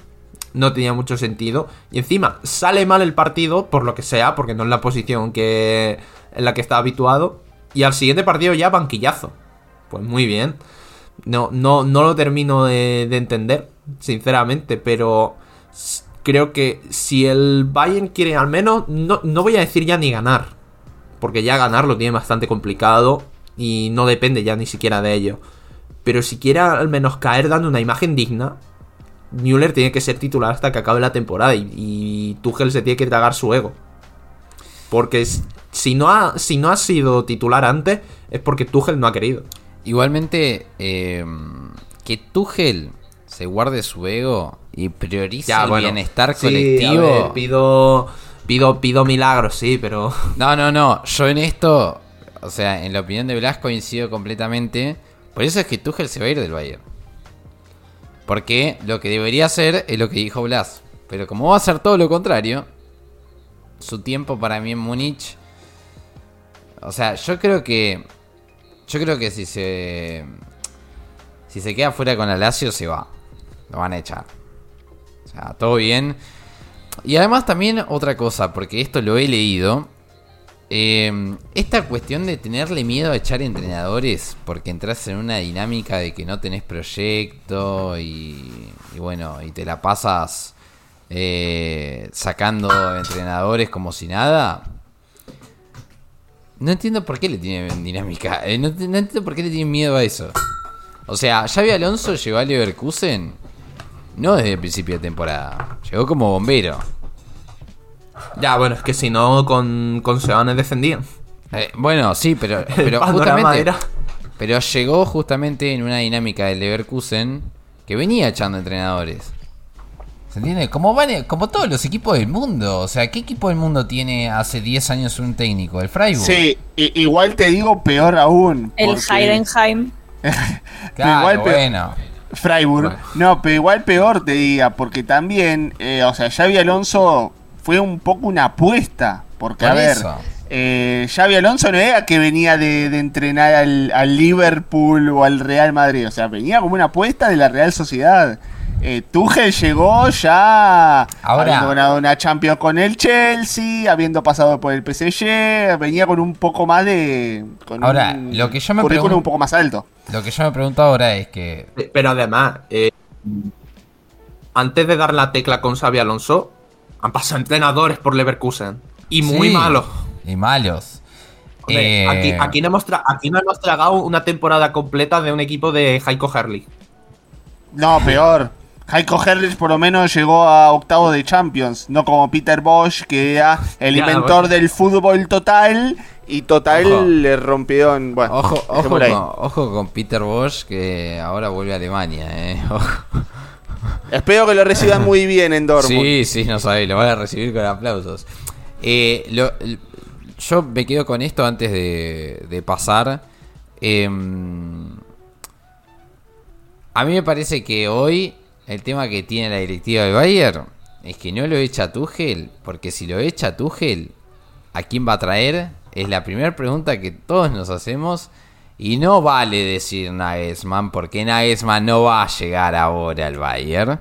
no tenía mucho sentido. Y encima, sale mal el partido, por lo que sea, porque no es la posición que, en la que está habituado. Y al siguiente partido ya banquillazo. Pues muy bien. No, no, no lo termino de entender, sinceramente, pero creo que si el Bayern quiere al menos, no, voy a decir ya ni ganar, porque ya ganar lo tiene bastante complicado y no depende ya ni siquiera de ello. Pero si quiere al menos caer dando una imagen digna, Müller tiene que ser titular hasta que acabe la temporada y, y Tuchel se tiene que tragar su ego. Porque si no, ha, si no ha sido titular antes es porque Tuchel no ha querido. Igualmente, eh, que Tuchel se guarde su ego y prioriza el bienestar colectivo. pido, pido, pido milagros, sí, pero. No, no, no. Yo en esto, o sea, en la opinión de Blas coincido completamente. Por eso es que Tuchel se va a ir del Bayern. Porque lo que debería hacer es lo que dijo Blas. Pero como va a hacer todo lo contrario, su tiempo para mí en Múnich. O sea, yo creo que. Yo creo que si se. Si se queda fuera con la Lazio, se va. Lo van a echar. O sea, todo bien. Y además también otra cosa, porque esto lo he leído. eh, esta cuestión de tenerle miedo a echar entrenadores porque entras en una dinámica de que no tenés proyecto y, y bueno, y te la pasas eh, sacando entrenadores como si nada. No entiendo por qué le tienen dinámica. eh, no, entiendo por qué le tienen miedo a eso. O sea, Xavi Alonso llegó a Leverkusen no desde el principio de temporada. Llegó como bombero. Ya, bueno, es que si no, con, con Seoane defendían. Eh, bueno, sí, pero, pero justamente. era- Pero llegó justamente en una dinámica del Leverkusen que venía echando entrenadores. ¿Se entiende? Como, van, como todos los equipos del mundo. O sea, ¿qué equipo del mundo tiene hace 10 años un técnico? El Freiburg. Sí, igual te digo peor aún. El porque- Heidenheim. Claro, igual, pero- bueno. Freiburg. Bueno. No, pero igual peor te diga, porque también, eh, o sea, Xavi Alonso fue un poco una apuesta. Porque, Por a ver, eh, Xavi Alonso no era que venía de, de entrenar al, al Liverpool o al Real Madrid, o sea, venía como una apuesta de la Real Sociedad. Eh, Tuchel llegó ya Ahora- habiendo ganado una Champions con el Chelsea, habiendo pasado por el PSG, venía con un poco más de... Con Ahora, un lo que yo me currículum un poco más alto. Lo que yo me pregunto ahora es que. Pero además, eh, antes de dar la tecla con Xavi Alonso, han pasado entrenadores por Leverkusen. Y muy Sí, malos. Y malos. Hombre, Eh, aquí, aquí, no hemos tra- aquí no hemos tragado una temporada completa de un equipo de Heiko Herrlich. No, peor. Heiko Herrlich por lo menos llegó a octavo de Champions, no como Peter Bosch, que era el Ya, inventor bueno. del fútbol total y total Ojo. le rompieron. Bueno, Ojo, con, ojo con Peter Bosch que ahora vuelve a Alemania, eh. Ojo. Espero que lo reciban muy bien en Dortmund. Sí, sí, no sabéis, lo van a recibir con aplausos. Eh, lo- yo me quedo con esto antes de, de pasar. Em, a mí me parece que hoy el tema que tiene la directiva de Bayern es que no lo echa Tuchel, porque si lo echa Tuchel, ¿a quién va a traer? Es la primera pregunta que todos nos hacemos. Y no vale decir Nagelsmann, porque Nagelsmann no va a llegar ahora al Bayern.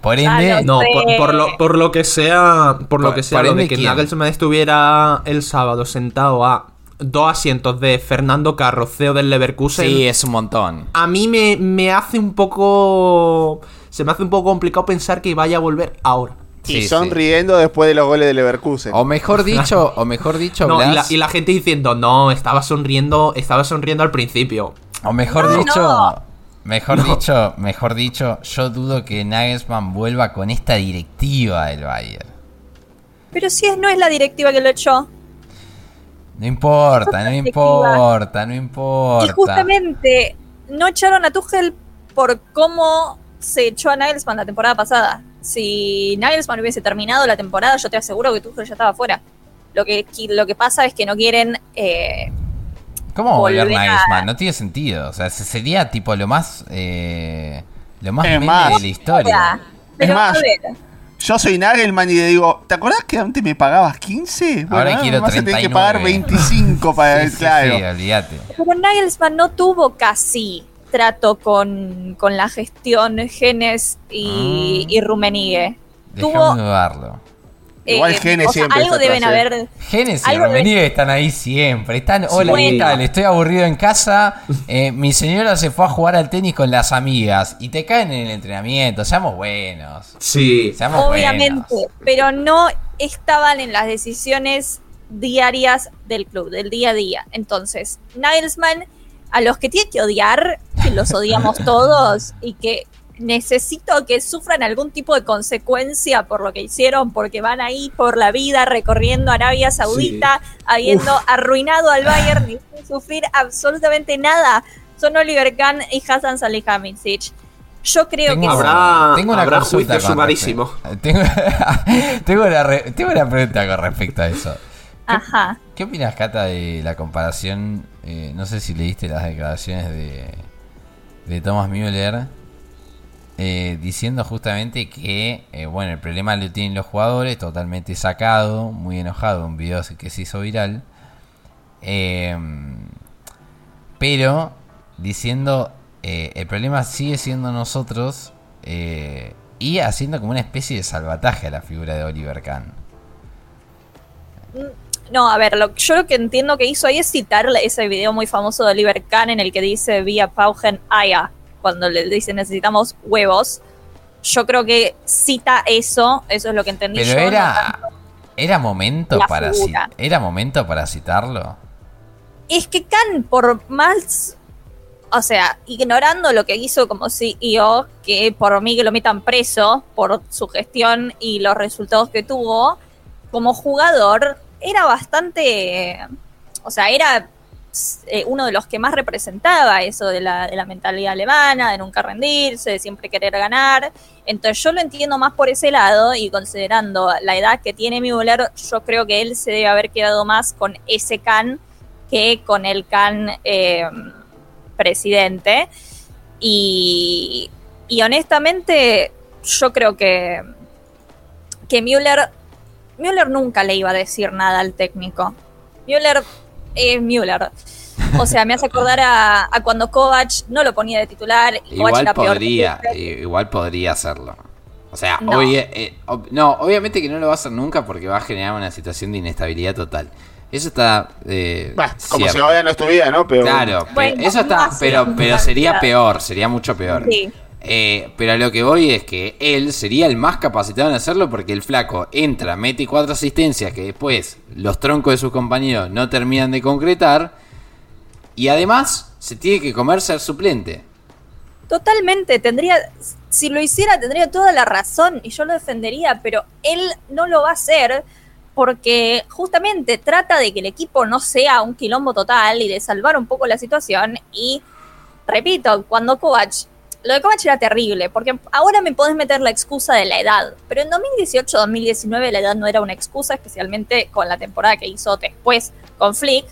Por ende, lo No, por, por lo, por lo que sea, por lo que sea, lo de que ¿quién? Nagelsmann estuviera el sábado sentado a dos asientos de Fernando Carro, CEO del Leverkusen, sí, es un montón. a mí me, me hace un poco... Se me hace un poco complicado pensar que vaya a volver ahora. Y sí. sonriendo después de los goles de Leverkusen. O mejor dicho, o mejor dicho, No, y, la, Blas, y la gente diciendo, no, estaba sonriendo, estaba sonriendo al principio. o mejor No, dicho, no. mejor dicho, mejor dicho, yo dudo que Nagelsmann vuelva con esta directiva del Bayern. Pero si es, no es la directiva que lo echó. No importa, no importa, no importa. Y justamente no echaron a Tuchel por cómo se echó a Nagelsmann la temporada pasada. Si Nagelsmann hubiese terminado la temporada, yo te aseguro que Tuchel ya estaba fuera. Lo que, lo que pasa es que no quieren... eh, ¿Cómo volver volver a- Nagelsmann? No tiene sentido. O sea, se- sería tipo lo más, eh, lo más Es más. de la historia. Pero, más, Yo soy Nagelman y le digo, ¿te acordás que antes me pagabas 15? Ahora quiero me vas a tener que 39. pagar 25 para... Sí, sí, claro. sí, olvídate. pero Nagelsmann no tuvo casi trato con, con la gestión Genes y, Mm. y. Déjame Tuvo, Igual eh, Genes o sea, siempre algo está deben haber... Genes y Rummenigge están ahí siempre. Están, hola, ¿qué Bueno. tal? Estoy aburrido en casa. eh, mi señora se fue a jugar al tenis con las amigas. Y te caen en el entrenamiento. Seamos buenos. Sí. Seamos Obviamente, buenos. pero no estaban en las decisiones diarias del club, del día a día. Entonces, Nagelsmann, a los que tiene que odiar, que los odiamos todos y que necesito que sufran algún tipo de consecuencia por lo que hicieron, porque van ahí por la vida recorriendo Arabia Saudita, habiendo arruinado al Bayern y sin sufrir absolutamente nada. Son Oliver Kahn y Hassan Salihamidzic. Yo creo Tengo, que Habrá- tengo una habrá consulta sumarísimo. respecto- Tengo, tengo, una re- tengo una pregunta con respecto a eso. Ajá. ¿Qué opinas, Cata, de la comparación? Eh, no sé si leíste las declaraciones de, de Thomas Müller eh, diciendo justamente que, eh, bueno, el problema lo tienen los jugadores, totalmente sacado, muy enojado, un video que se hizo viral. pero diciendo, el problema sigue siendo nosotros y haciendo como una especie de salvataje a la figura de Oliver Kahn. No, a ver, lo, yo lo que entiendo que hizo ahí es citar ese video muy famoso de Oliver Kahn en el que dice vía Paugen Aya, cuando le dice necesitamos huevos. Yo creo que cita eso, eso es lo que entendí Pero yo. era, era momento para figura. era momento para citarlo. Es que Khan, por más, o sea, ignorando lo que hizo como CEO, que por mí que lo metan preso por su gestión y los resultados que tuvo, como jugador era bastante, o sea, era eh, uno de los que más representaba eso de la, de la mentalidad alemana, de nunca rendirse, de siempre querer ganar. Entonces yo lo entiendo más por ese lado y considerando la edad que tiene Müller, yo creo que él se debe haber quedado más con ese Khan que con el Khan eh, presidente. Y, y honestamente, yo creo que, que Müller, Müller nunca le iba a decir nada al técnico. Müller es Müller. O sea, me hace acordar a, a cuando Kovac no lo ponía de titular. y Igual podría, igual podría hacerlo. O sea, No. obvia- eh, ob- no, obviamente que no lo va a hacer nunca porque va a generar una situación de inestabilidad total. Eso está eh, Bah, como si ahora no estuviera, ¿no? Pero, Claro, pe- Bueno, eso está, pero, pero sería peor, sería mucho peor. Sí. Eh, pero a lo que voy es que él sería el más capacitado en hacerlo porque el flaco entra, mete cuatro asistencias que después los troncos de sus compañeros no terminan de concretar y además se tiene que comer ser suplente. Totalmente, tendría, si lo hiciera tendría toda la razón y yo lo defendería, pero él no lo va a hacer porque justamente trata de que el equipo no sea un quilombo total y de salvar un poco la situación y repito, cuando Kovac, lo de Kovac era terrible, porque ahora me podés meter la excusa de la edad, pero en 2018-2019 la edad no era una excusa, especialmente con la temporada que hizo después con Flick.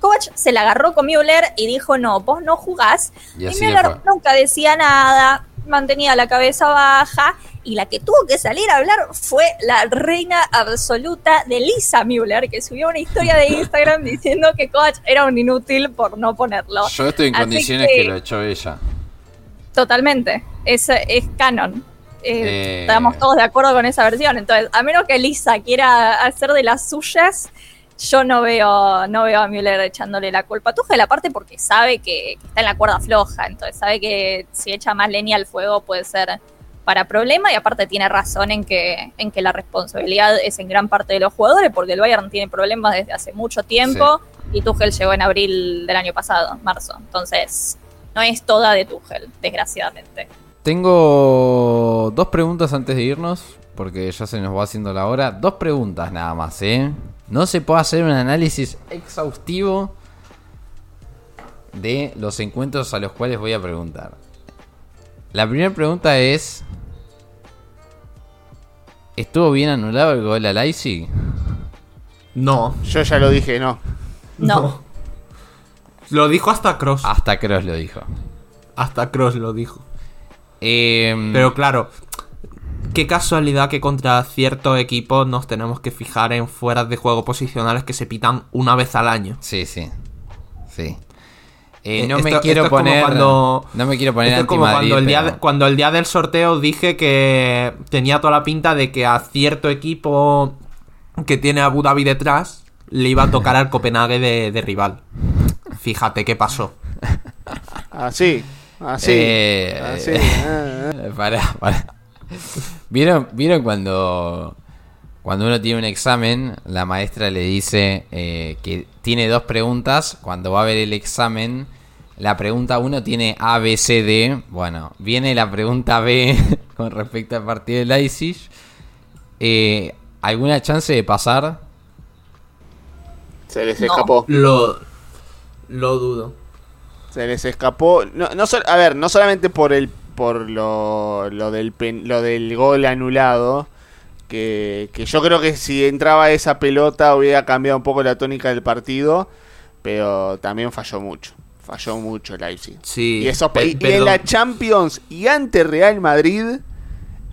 Kovac se la agarró con Müller y dijo, no, vos no jugás. Y Müller nunca decía nada, mantenía la cabeza baja, y la que tuvo que salir a hablar fue la reina absoluta de Lisa Müller, que subió una historia de Instagram diciendo que Kovac era un inútil por no ponerlo. Yo estoy en Así condiciones que- que lo echó ella. Totalmente, es, es canon. Eh, Eh. Estamos todos de acuerdo con esa versión. Entonces, a menos que Lisa quiera hacer de las suyas, yo no veo, no veo a Müller echándole la culpa a Tuchel, aparte porque sabe que, que está en la cuerda floja, entonces sabe que si echa más leña al fuego puede ser para problema y aparte tiene razón en que, en que la responsabilidad es en gran parte de los jugadores porque el Bayern tiene problemas desde hace mucho tiempo y Tuchel llegó en abril del año pasado, marzo, entonces no es toda de Tuchel, desgraciadamente. Tengo dos preguntas antes de irnos, porque ya se nos va haciendo la hora. Dos preguntas nada más, ¿eh? No se puede hacer un análisis exhaustivo de los encuentros a los cuales voy a preguntar. La primera pregunta es... ¿Estuvo bien anulado el gol a Leipzig? No. Yo ya lo dije, no. No. Lo dijo hasta Cross. Hasta Kroos lo dijo. Hasta Cross lo dijo. Em, Pero claro, qué casualidad que contra cierto equipo nos tenemos que fijar en fueras de juego posicionales que se pitan una vez al año. Sí, sí. Sí. Eh, Eh, no me quiero poner... cuando- no me quiero poner Esto es como anti-Madrid, cuando el, día de- cuando el día del sorteo dije que tenía toda la pinta de que a cierto equipo que tiene a Abu Dhabi detrás le iba a tocar al Copenhague de, de rival. Fíjate qué pasó. Así, así. Eh, así. eh, ah, ah. Pará, pará. ¿Vieron, ¿Vieron cuando, cuando uno tiene un examen, la maestra le dice eh, que tiene dos preguntas? Cuando va a ver el examen, la pregunta uno tiene A, B, C, D. Bueno, viene la pregunta B con respecto al partido de Leipzig. Eh, ¿Alguna chance de pasar? Se les No. escapó. Lo, lo dudo. Se les escapó. No, a ver, no solamente por el por lo, lo del pen- lo del gol anulado. Que, que yo creo que si entraba esa pelota hubiera cambiado un poco la tónica del partido. Pero también falló mucho. Falló mucho Leipzig. Sí. Y, eso, pe- y- y en la Champions y ante Real Madrid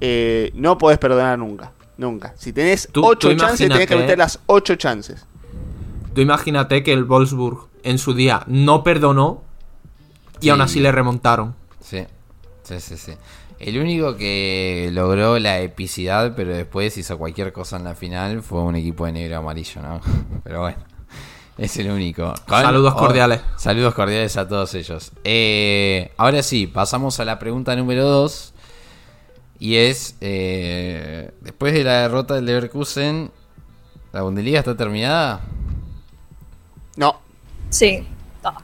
eh, no podés perdonar nunca. Nunca. Si tenés ocho chances, tenés que meter las ocho chances. Tú imagínate que el Wolfsburg en su día no perdonó y Sí. aún así le remontaron. Sí, sí, sí, sí. El único que logró la epicidad, pero después hizo cualquier cosa en la final, fue un equipo de negro y amarillo, ¿no? Pero bueno, es el único. Con- Saludos oh, cordiales. saludos cordiales a todos ellos. Eh, ahora sí, pasamos a la pregunta número 2. Y es, eh, después de la derrota del Leverkusen, ¿la Bundesliga está terminada? No, Sí. Ah.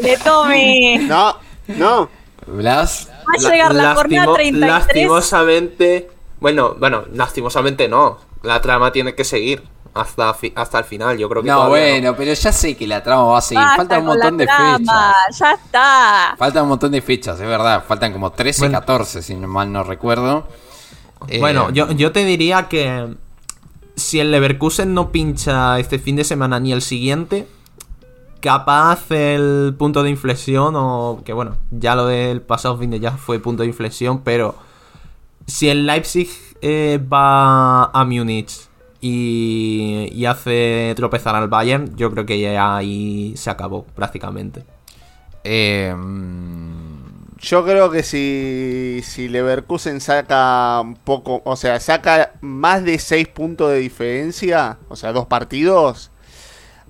De Tommy. no, no. Blas. Va a llegar la, jornada Lastimo- 33. Lastimosamente. Bueno, bueno, lastimosamente no. La trama tiene que seguir hasta, fi- hasta el final. Yo creo que No, bueno, pero ya sé que la trama va a seguir. Basta Falta un la montón de trama, fechas. Ya está. Falta un montón de fechas, es verdad. Faltan como 13, Bueno. 14, si mal no recuerdo. Eh, Bueno, yo, yo te diría que si el Leverkusen no pincha este fin de semana ni el siguiente, capaz el punto de inflexión o que bueno, ya lo del pasado fin de ya fue punto de inflexión, pero si el Leipzig eh, va a Múnich y, y hace tropezar al Bayern, yo creo que ya ahí se acabó prácticamente. eh, mm, Yo creo que si, si Leverkusen saca un poco, o sea, saca más de 6 puntos de diferencia, o sea, dos partidos,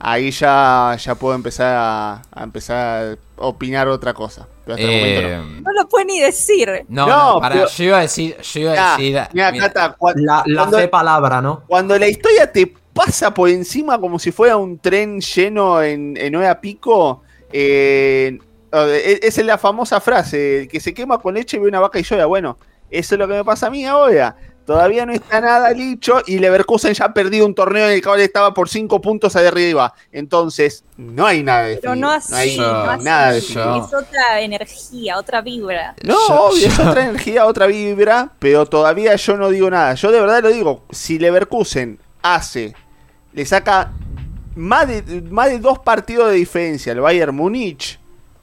ahí ya, ya puedo empezar a, a empezar a opinar otra cosa. Pero hasta el momento no. eh, No lo puede ni decir. no, No, no, pará, pero- yo iba a decir, yo iba a decir, mira, Cata, cua- La, la cuando, fe palabra, ¿no? cuando la historia te pasa por encima como si fuera un tren lleno en, en hora pico, eh, esa es la famosa frase, el que se quema con leche ve una vaca y llora. Bueno, eso es lo que me pasa a mí ahora. Todavía no está nada dicho y Leverkusen ya ha perdido un torneo en el cual estaba por 5 puntos de arriba. Entonces, no hay nada de Pero no así. hay Yo- no así. nada Es otra energía, otra vibra. No, Yo- obvio, es otra energía, otra vibra, pero todavía yo no digo nada. Yo de verdad lo digo, si Leverkusen hace, le saca más de, más de dos partidos de diferencia al Bayern Múnich,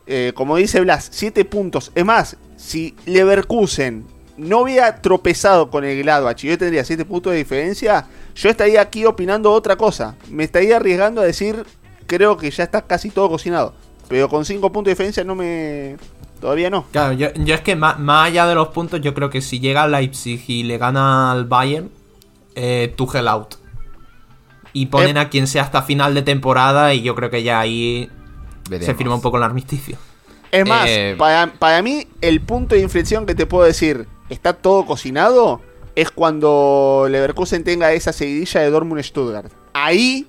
eh, como dice Blas, siete puntos. Es más, si Leverkusen no hubiera tropezado con el Gladbach y yo tendría siete puntos de diferencia, yo estaría aquí opinando otra cosa. Me estaría arriesgando a decir, creo que ya está casi todo cocinado. Pero con cinco puntos de diferencia no me... Todavía no. Claro, yo, yo es que más, más allá de los puntos, yo creo que si llega Leipzig y le gana al Bayern, eh, Tuchel out. Y ponen Eh. a quien sea hasta final de temporada y yo creo que ya ahí se firma un poco el armisticio. Es más, Eh, para, para mí, el punto de inflexión que te puedo decir, está todo cocinado, es cuando Leverkusen tenga esa seguidilla de Dortmund-Stuttgart. Ahí,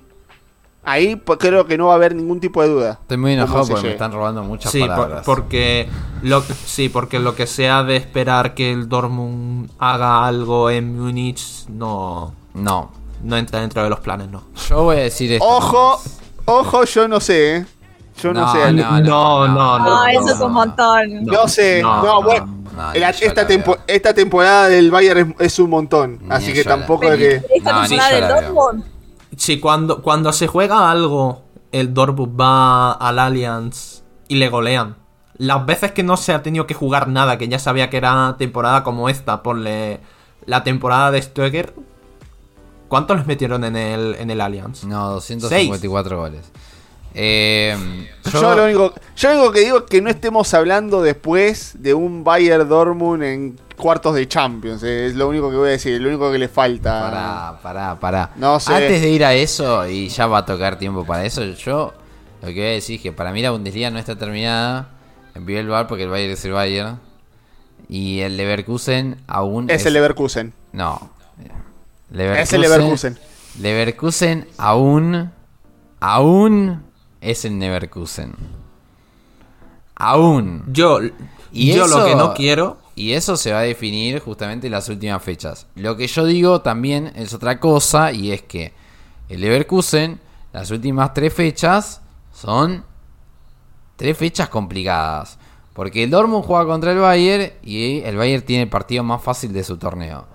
ahí pues, creo que no va a haber ningún tipo de duda. Estoy muy ¿Cómo enojado porque me están robando muchas Sí, por- palabras. porque lo, sí, porque lo que sea de esperar que el Dortmund haga algo en Múnich no, No, no entra dentro de los planes, no. yo voy a decir esto. Ojo, ojo, yo no sé, ¿eh? Yo no, No, sé. no, No, no, No, no, eso no, es un no. montón. No sé, no, No, bueno. esta, tempo- esta temporada del Bayern es, es un montón. Ni así que tampoco es que. esta temporada del. Dortmund, Sí, cuando, cuando se juega algo, el Dortmund va al Allianz y le golean. Las veces que no se ha tenido que jugar nada, que ya sabía que era temporada como esta, ponle la temporada de Stöger. ¿Cuántos les metieron en el, en el Allianz? No, 254 goles. Eh, yo, Yo, lo único, yo lo único que digo es que no estemos hablando después de un Bayern Dortmund en cuartos de Champions. eh, Es lo único que voy a decir, lo único que le falta. Pará, pará, pará. No sé. Antes de ir a eso, y ya va a tocar tiempo para eso, yo lo que voy a decir es que para mí la Bundesliga no está terminada en primer lugar porque el Bayern es el Bayern. Y el Leverkusen aún Es el Leverkusen. No. Es el Leverkusen. Leverkusen aún. Aún es el Leverkusen. Aún. Yo, Y yo eso- lo que no quiero. Y eso se va a definir justamente en las últimas fechas. Lo que yo digo también es otra cosa y es que el Leverkusen, las últimas tres fechas son tres fechas complicadas. Porque el Dortmund juega contra el Bayern y el Bayern tiene el partido más fácil de su torneo.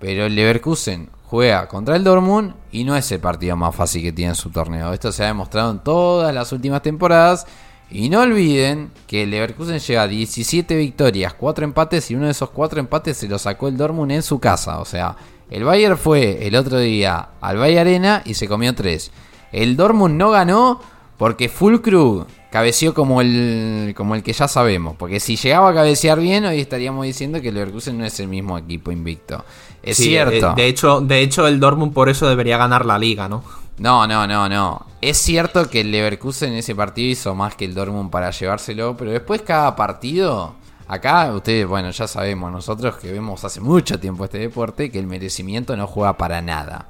Pero el Leverkusen juega contra el Dortmund y no es el partido más fácil que tiene en su torneo. Esto se ha demostrado en todas las últimas temporadas. Y no olviden que el Leverkusen lleva 17 victorias, 4 empates y uno de esos 4 empates se lo sacó el Dortmund en su casa. O sea, el Bayern fue el otro día al Bayern Arena y se comió 3. El Dortmund no ganó porque Fulkrug cabeció como el, como el que ya sabemos. Porque si llegaba a cabecear bien, hoy estaríamos diciendo que el Leverkusen no es el mismo equipo invicto. Es Sí, cierto. eh, De hecho, de hecho, el Dortmund por eso debería ganar la liga, ¿no? No, no, no, no. Es cierto que el Leverkusen en ese partido hizo más que el Dortmund para llevárselo, pero después cada partido, acá ustedes, bueno, ya sabemos nosotros que vemos hace mucho tiempo este deporte, que el merecimiento no juega para nada.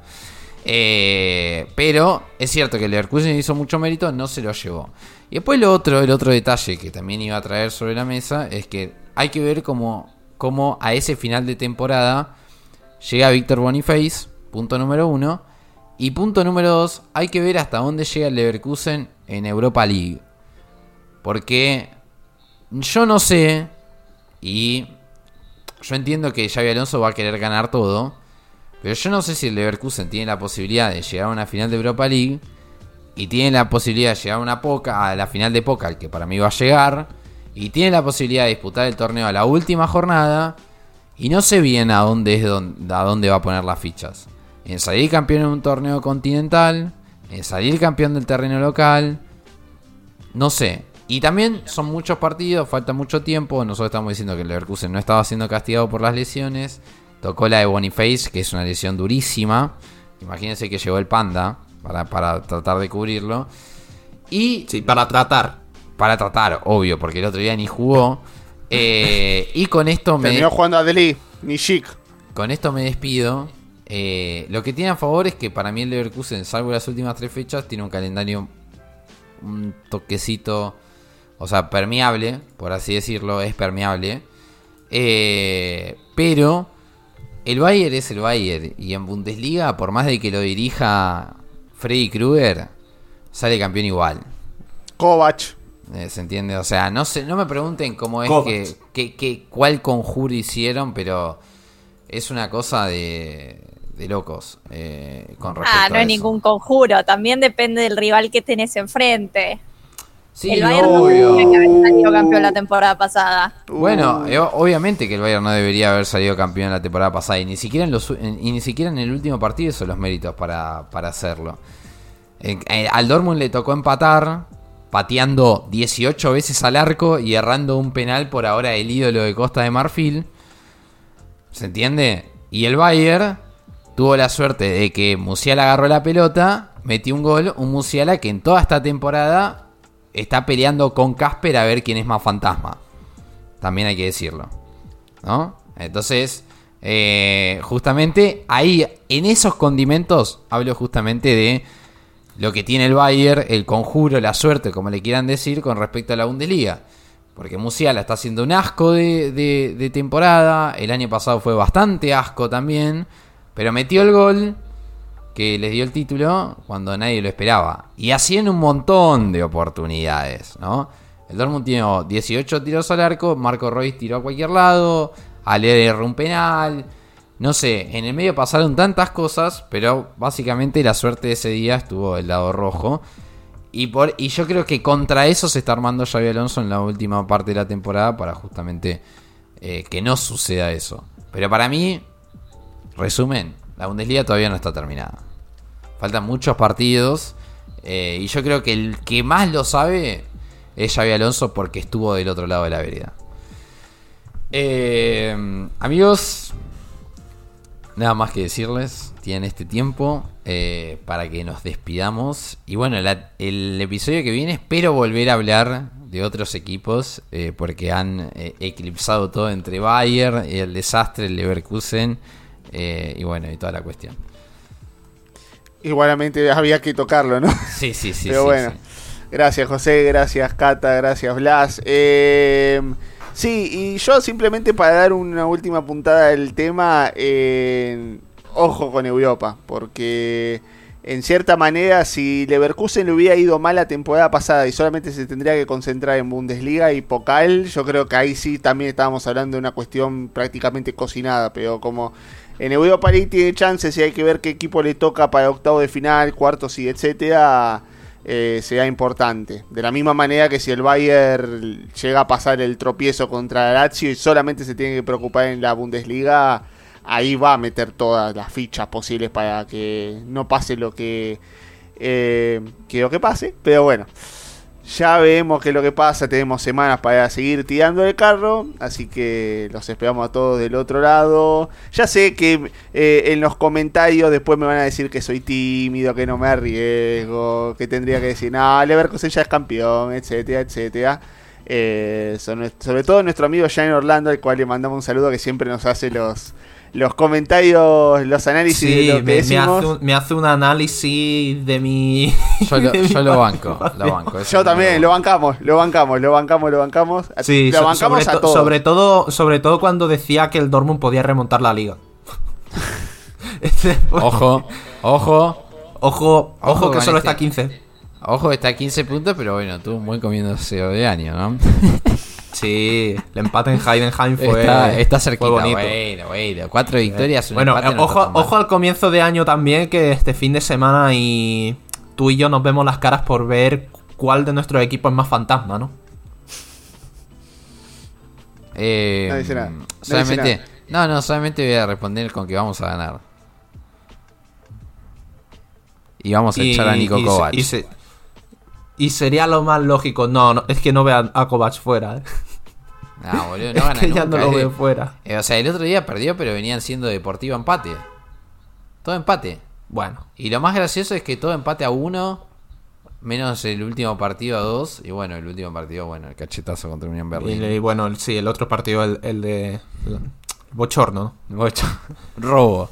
Eh, pero es cierto que el Leverkusen hizo mucho mérito, no se lo llevó. Y después lo otro, el otro detalle que también iba a traer sobre la mesa es que hay que ver cómo, cómo a ese final de temporada llega Víctor Boniface, punto número uno. Y punto número dos, hay que ver hasta dónde llega el Leverkusen en Europa League. Porque yo no sé, y yo entiendo que Xavi Alonso va a querer ganar todo, pero yo no sé si el Leverkusen tiene la posibilidad de llegar a una final de Europa League y tiene la posibilidad de llegar a una poca a la final de Pokal que para mí va a llegar y tiene la posibilidad de disputar el torneo a la última jornada y no sé bien a dónde es don- a dónde va a poner las fichas. En salir campeón en un torneo continental, en salir campeón del terreno local, no sé. Y también son muchos partidos, falta mucho tiempo. Nosotros estamos diciendo que el Leverkusen no estaba siendo castigado por las lesiones. Tocó la de Boniface, que es una lesión durísima. Imagínense que llegó el Panda para, para tratar de cubrirlo. Y Sí, para tratar. para tratar, obvio, porque el otro día ni jugó. Eh, y con esto me, Terminó jugando a Deli, ni chic. con esto me despido. Eh, lo que tiene a favor es que para mí el Leverkusen, salvo las últimas tres fechas, tiene un calendario un toquecito, o sea, permeable, por así decirlo, es permeable. Eh, pero el Bayern es el Bayern y en Bundesliga, por más de que lo dirija Freddy Krueger, sale campeón igual. Kovac. Eh, ¿Se entiende? O sea, no sé, no me pregunten cómo es que, que, que- cuál conjuro hicieron, pero es una cosa de, de locos eh, con respecto Ah, no a es eso. ningún conjuro, también depende del rival que tenés enfrente. Sí, el Bayern no haber salido campeón la temporada pasada. Bueno, eh, obviamente que el Bayern no debería haber salido campeón la temporada pasada y ni siquiera en los y ni siquiera en el último partido son los méritos para, para hacerlo. Eh, al Dortmund le tocó empatar pateando 18 veces al arco y errando un penal por ahora el ídolo de Costa de Marfil. ¿Se entiende? Y el Bayern tuvo la suerte de que Musiala agarró la pelota, metió un gol, un Musiala que en toda esta temporada está peleando con Casper a ver quién es más fantasma. También hay que decirlo. ¿No? Entonces, eh, justamente ahí, en esos condimentos, hablo justamente de lo que tiene el Bayern, el conjuro, la suerte, como le quieran decir, con respecto a la Bundesliga. Porque Musiala está haciendo un asco de, temporada. El año pasado fue bastante asco también. Pero metió el gol que les dio el título cuando nadie lo esperaba. Y así en un montón de oportunidades, ¿no? El Dortmund tiene 18 tiros al arco, Marco Royce tiró a cualquier lado, Ale erró un penal. No sé, en el medio pasaron tantas cosas, pero básicamente la suerte de ese día estuvo del lado rojo. Y, por, y yo creo que contra eso se está armando Xavi Alonso en la última parte de la temporada para justamente eh, que no suceda eso. Pero para mí, resumen, la Bundesliga todavía no está terminada. Faltan muchos partidos. eh, y yo creo que el que más lo sabe es Xavi Alonso porque estuvo del otro lado de la vereda. Eh, amigos, nada más que decirles. Tienen este tiempo eh, para que nos despidamos. Y bueno, la- el episodio que viene espero volver a hablar de otros equipos eh, porque han eh, eclipsado todo entre Bayern, el desastre, el Leverkusen y bueno, y toda la cuestión. Igualmente había que tocarlo, ¿no? Sí, sí, sí. Pero sí, bueno. sí. Gracias José, gracias Cata, gracias Blas. Eh, sí, y yo simplemente para dar una última puntada del tema, eh, ojo con Europa, porque en cierta manera si Leverkusen le hubiera ido mal la temporada pasada y solamente se tendría que concentrar en Bundesliga y Pokal, yo creo que ahí sí también estábamos hablando de una cuestión prácticamente cocinada, pero como en Europa League tiene chances y hay que ver qué equipo le toca para octavo de final, cuartos y etcétera, eh, será importante. De la misma manera que si el Bayern llega a pasar el tropiezo contra el Lazio y solamente se tiene que preocupar en la Bundesliga, ahí va a meter todas las fichas posibles para que no pase lo que, eh, que lo que pase. Pero bueno, Ya vemos qué es lo que pasa, tenemos semanas para seguir tirando el carro, así que los esperamos a todos del otro lado. Ya sé que eh, en los comentarios después me van a decir que soy tímido, que no me arriesgo, que tendría que decir, no, Leverkusen ya es campeón, etcétera, etcétera. Eh, sobre, todo nuestro amigo Jan Orlando, al cual le mandamos un saludo que siempre nos hace los, los comentarios, los análisis de Sí, lo que me, hace un, me hace un análisis de mi. Yo lo, de mi yo lo banco, lo banco. Yo también, lo bancamos, lo bancamos, lo bancamos, lo bancamos. Sí, lo so- bancamos sobre, a to- sobre todo, sobre todo cuando decía que el Dortmund podía remontar la liga. Este- Ojo, ojo, ojo, ojo, Ojo que solo este. está a 15. ojo, está a 15 puntos, pero bueno, tuvo un buen comienzo de año, ¿no? Sí, el empate en Heidenheim fue. está, está fue cerquita, bonito. bueno, bueno. Cuatro victorias, un Bueno, empate, no está ojo, ojo al comienzo de año también, que este fin de semana y tú y yo nos vemos las caras por ver cuál de nuestros equipos es más fantasma, ¿no? Eh, No nada, no solamente, no, no, solamente voy a responder con que vamos a ganar. Y vamos a echar a Nico y se- Kovac. y se- y sería lo más lógico. No, no es que no vean a Kovac fuera. ¿eh? Ah, boludo, no es que ya nunca, no lo eh. veo fuera. Eh, o sea, el otro día perdió, pero venían siendo Deportivo empate. Todo empate. Bueno, Y lo más gracioso es que todo empate a uno, menos el último partido a dos. Y bueno, el último partido, bueno, el cachetazo contra Unión y, Berlín. y bueno, el- sí, el otro partido, el, el de. el Bochorno, ¿no? Bocha. Robo.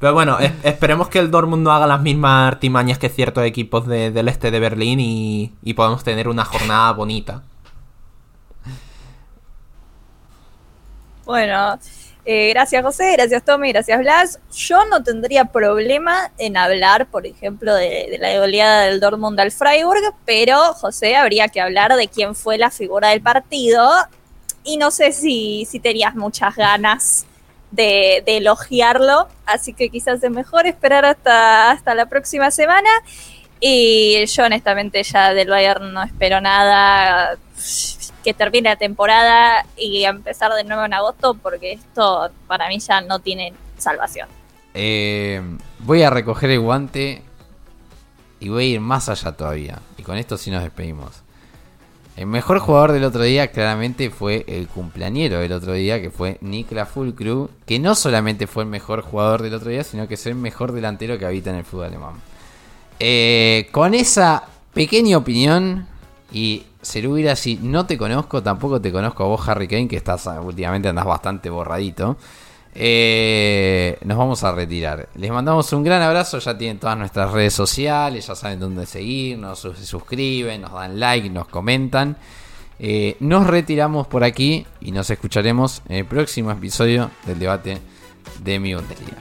Pero bueno, es- esperemos que el Dortmund no haga las mismas artimañas que ciertos equipos de- del este de Berlín y, y podamos tener una jornada bonita. Bueno, eh, gracias José, gracias Tommy, gracias Blas. Yo no tendría problema en hablar, por ejemplo, de, de la goleada del Dortmund al Freiburg, pero José habría que hablar de quién fue la figura del partido y no sé si, si tenías muchas ganas de, de elogiarlo, así que quizás es mejor esperar hasta, hasta la próxima semana. Y yo honestamente ya del Bayern no espero nada que termine la temporada y empezar de nuevo en agosto porque esto para mí ya no tiene salvación. Eh, voy a recoger el guante y voy a ir más allá todavía. Y con esto sí nos despedimos. El mejor jugador del otro día claramente fue el cumpleañero del otro día, que fue Nikla Fulcru, que no solamente fue el mejor jugador del otro día, sino que es el mejor delantero que habita en el fútbol alemán. Eh, con esa pequeña opinión, y Cerubira, si no te conozco, tampoco te conozco a vos, Harry Kane, que estás últimamente andas bastante borradito. Eh, nos vamos a retirar. Les mandamos un gran abrazo. Ya tienen todas nuestras redes sociales. Ya saben dónde seguirnos. Se suscriben, nos dan like, nos comentan. Eh, nos retiramos por aquí y nos escucharemos en el próximo episodio del debate de mi Bundesliga.